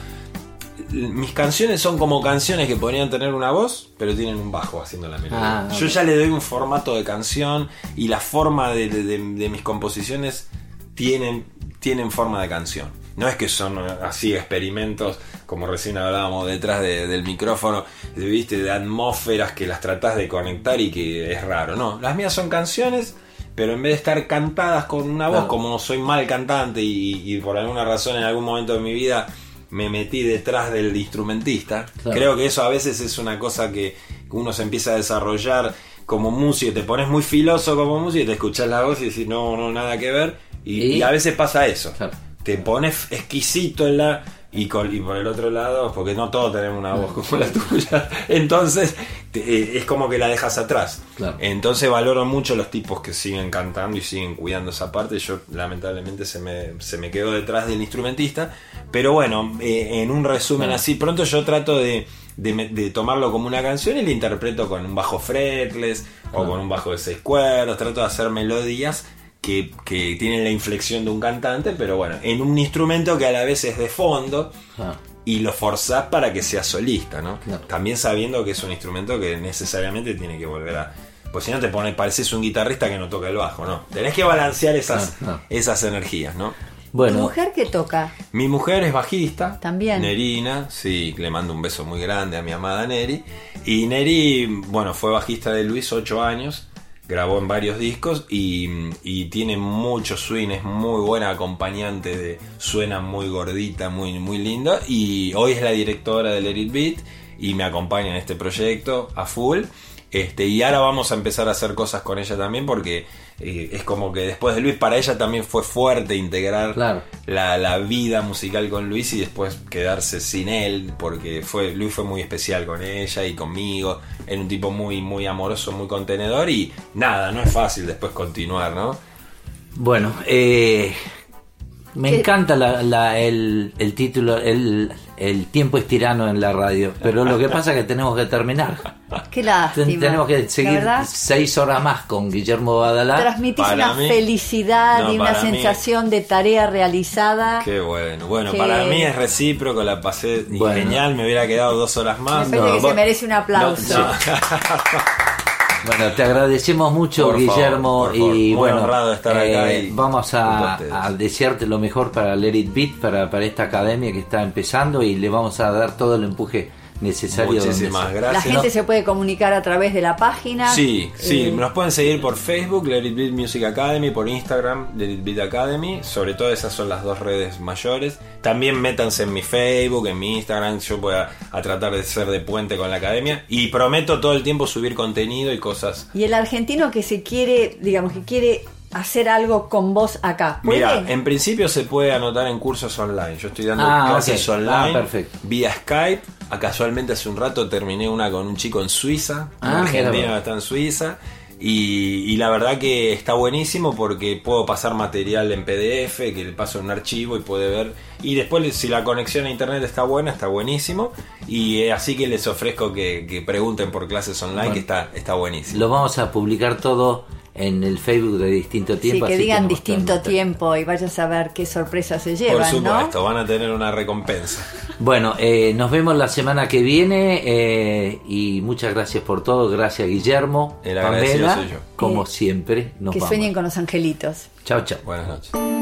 mis canciones son como canciones que podrían tener una voz, pero tienen un bajo haciendo la melodía. Ah, Yo ya le doy un formato de canción y la forma de, de- de- de mis composiciones tienen, tienen forma de canción. No es que son así experimentos, como recién hablábamos detrás de- del micrófono, de, viste, de atmósferas que las tratás de conectar y que es raro. No, las mías son canciones, pero en vez de estar cantadas con una voz, Claro. como soy mal cantante y, y por alguna razón en algún momento de mi vida me metí detrás del instrumentista. Claro. Creo que eso a veces es una cosa que uno se empieza a desarrollar como músico, te pones muy filoso como músico y te escuchás la voz y decís, no, no, nada que ver. Y, Y- y a veces pasa eso. Claro. Te pones exquisito en la... Y, con- y por el otro lado, porque no todos tenemos una voz como la tuya, entonces te- eh, es como que la dejas atrás. Claro. Entonces valoro mucho los tipos que siguen cantando y siguen cuidando esa parte. Yo lamentablemente se me, se me quedó detrás del instrumentista. Pero bueno, eh, en un resumen Claro. así, pronto yo trato de, de tomarlo como una canción y la interpreto con un bajo fretless o con un bajo de seis cuerdas. Trato de hacer melodías que, que tienen la inflexión de un cantante, pero bueno, en un instrumento que a la vez es de fondo Ah, y lo forzás para que sea solista, ¿no? Claro. También sabiendo que es un instrumento que necesariamente tiene que volver a. Pues si no te pones, pareces un guitarrista que no toca el bajo, ¿no? Tenés que balancear esas, Ah, ah. esas energías, ¿no? ¿Tu mujer que toca? Mi mujer es bajista. También. Nerina, sí, le mando un beso muy grande a mi amada Neri. Y Neri, bueno, fue bajista de Luis ocho años, grabó en varios discos y, tiene mucho swing, es muy buena acompañante, de, suena muy gordita, muy, muy linda. Y hoy es la directora del Let It Beat y me acompaña en este proyecto a full. Este, y ahora vamos a empezar a hacer cosas con ella también porque eh, es como que después de Luis para ella también fue fuerte integrar Claro. la, la vida musical con Luis y después quedarse sin él, porque fue Luis fue muy especial con ella y conmigo, era un tipo muy, muy amoroso, muy contenedor y nada, no es fácil después continuar, ¿no? bueno, eh, me ¿Qué? encanta la- la- el, el título, el, el tiempo es tirano en la radio, pero lo que pasa es que tenemos que terminar. Qué lástima. tenemos que seguir seis horas más con Guillermo Badalá. transmitís Para una mí- felicidad No, y una mí- sensación de tarea realizada. Qué bueno, bueno, Que- para mí es recíproco, la pasé Bueno. genial, me hubiera quedado dos horas más. Me parece que vos- se merece un aplauso. No, Bueno, te agradecemos mucho, Por favor, Guillermo, por favor. y Muy bueno, estar acá eh, y vamos a desearte lo mejor para Let It Beat, para, para esta academia que está empezando y le vamos a dar todo el empuje necesario. Muchísimas sea. La gracias. gente se puede comunicar a través de la página. Sí, sí, Eh, nos pueden seguir por Facebook, Let It Beat Music Academy, por Instagram, Let It Beat Academy, sobre todo esas son las dos redes mayores. También métanse en mi Facebook, en mi Instagram, yo voy a, a tratar de ser de puente con la academia y prometo todo el tiempo subir contenido y cosas. Y el argentino que se quiere, digamos, que quiere hacer algo con vos acá. ¿puede? Mira, en principio se puede anotar en cursos online. Yo estoy dando Ah, clases ok. online Ah, perfecto. vía Skype. Ah, casualmente hace un rato terminé una con un chico en Suiza, Ah, que está en Suiza. Y, y la verdad que está buenísimo porque puedo pasar material en PDF, que le paso en un archivo y puede ver. Y después, si la conexión a internet está buena, está buenísimo. Y eh, así que les ofrezco que, que pregunten por clases online, Bueno. que está, está buenísimo. Lo vamos a publicar todo en el Facebook de distinto Sí, tiempo. que así digan distinto tiempo y vayas a ver qué sorpresas se Por llevan, supuesto, ¿no? van a tener una recompensa. Bueno, eh, nos vemos la semana que viene eh, y muchas gracias por todo. Gracias, Guillermo. El agradecido Pamela, soy yo. Como Eh, siempre, nos que vamos. sueñen con los angelitos. Chao, chao. Buenas noches.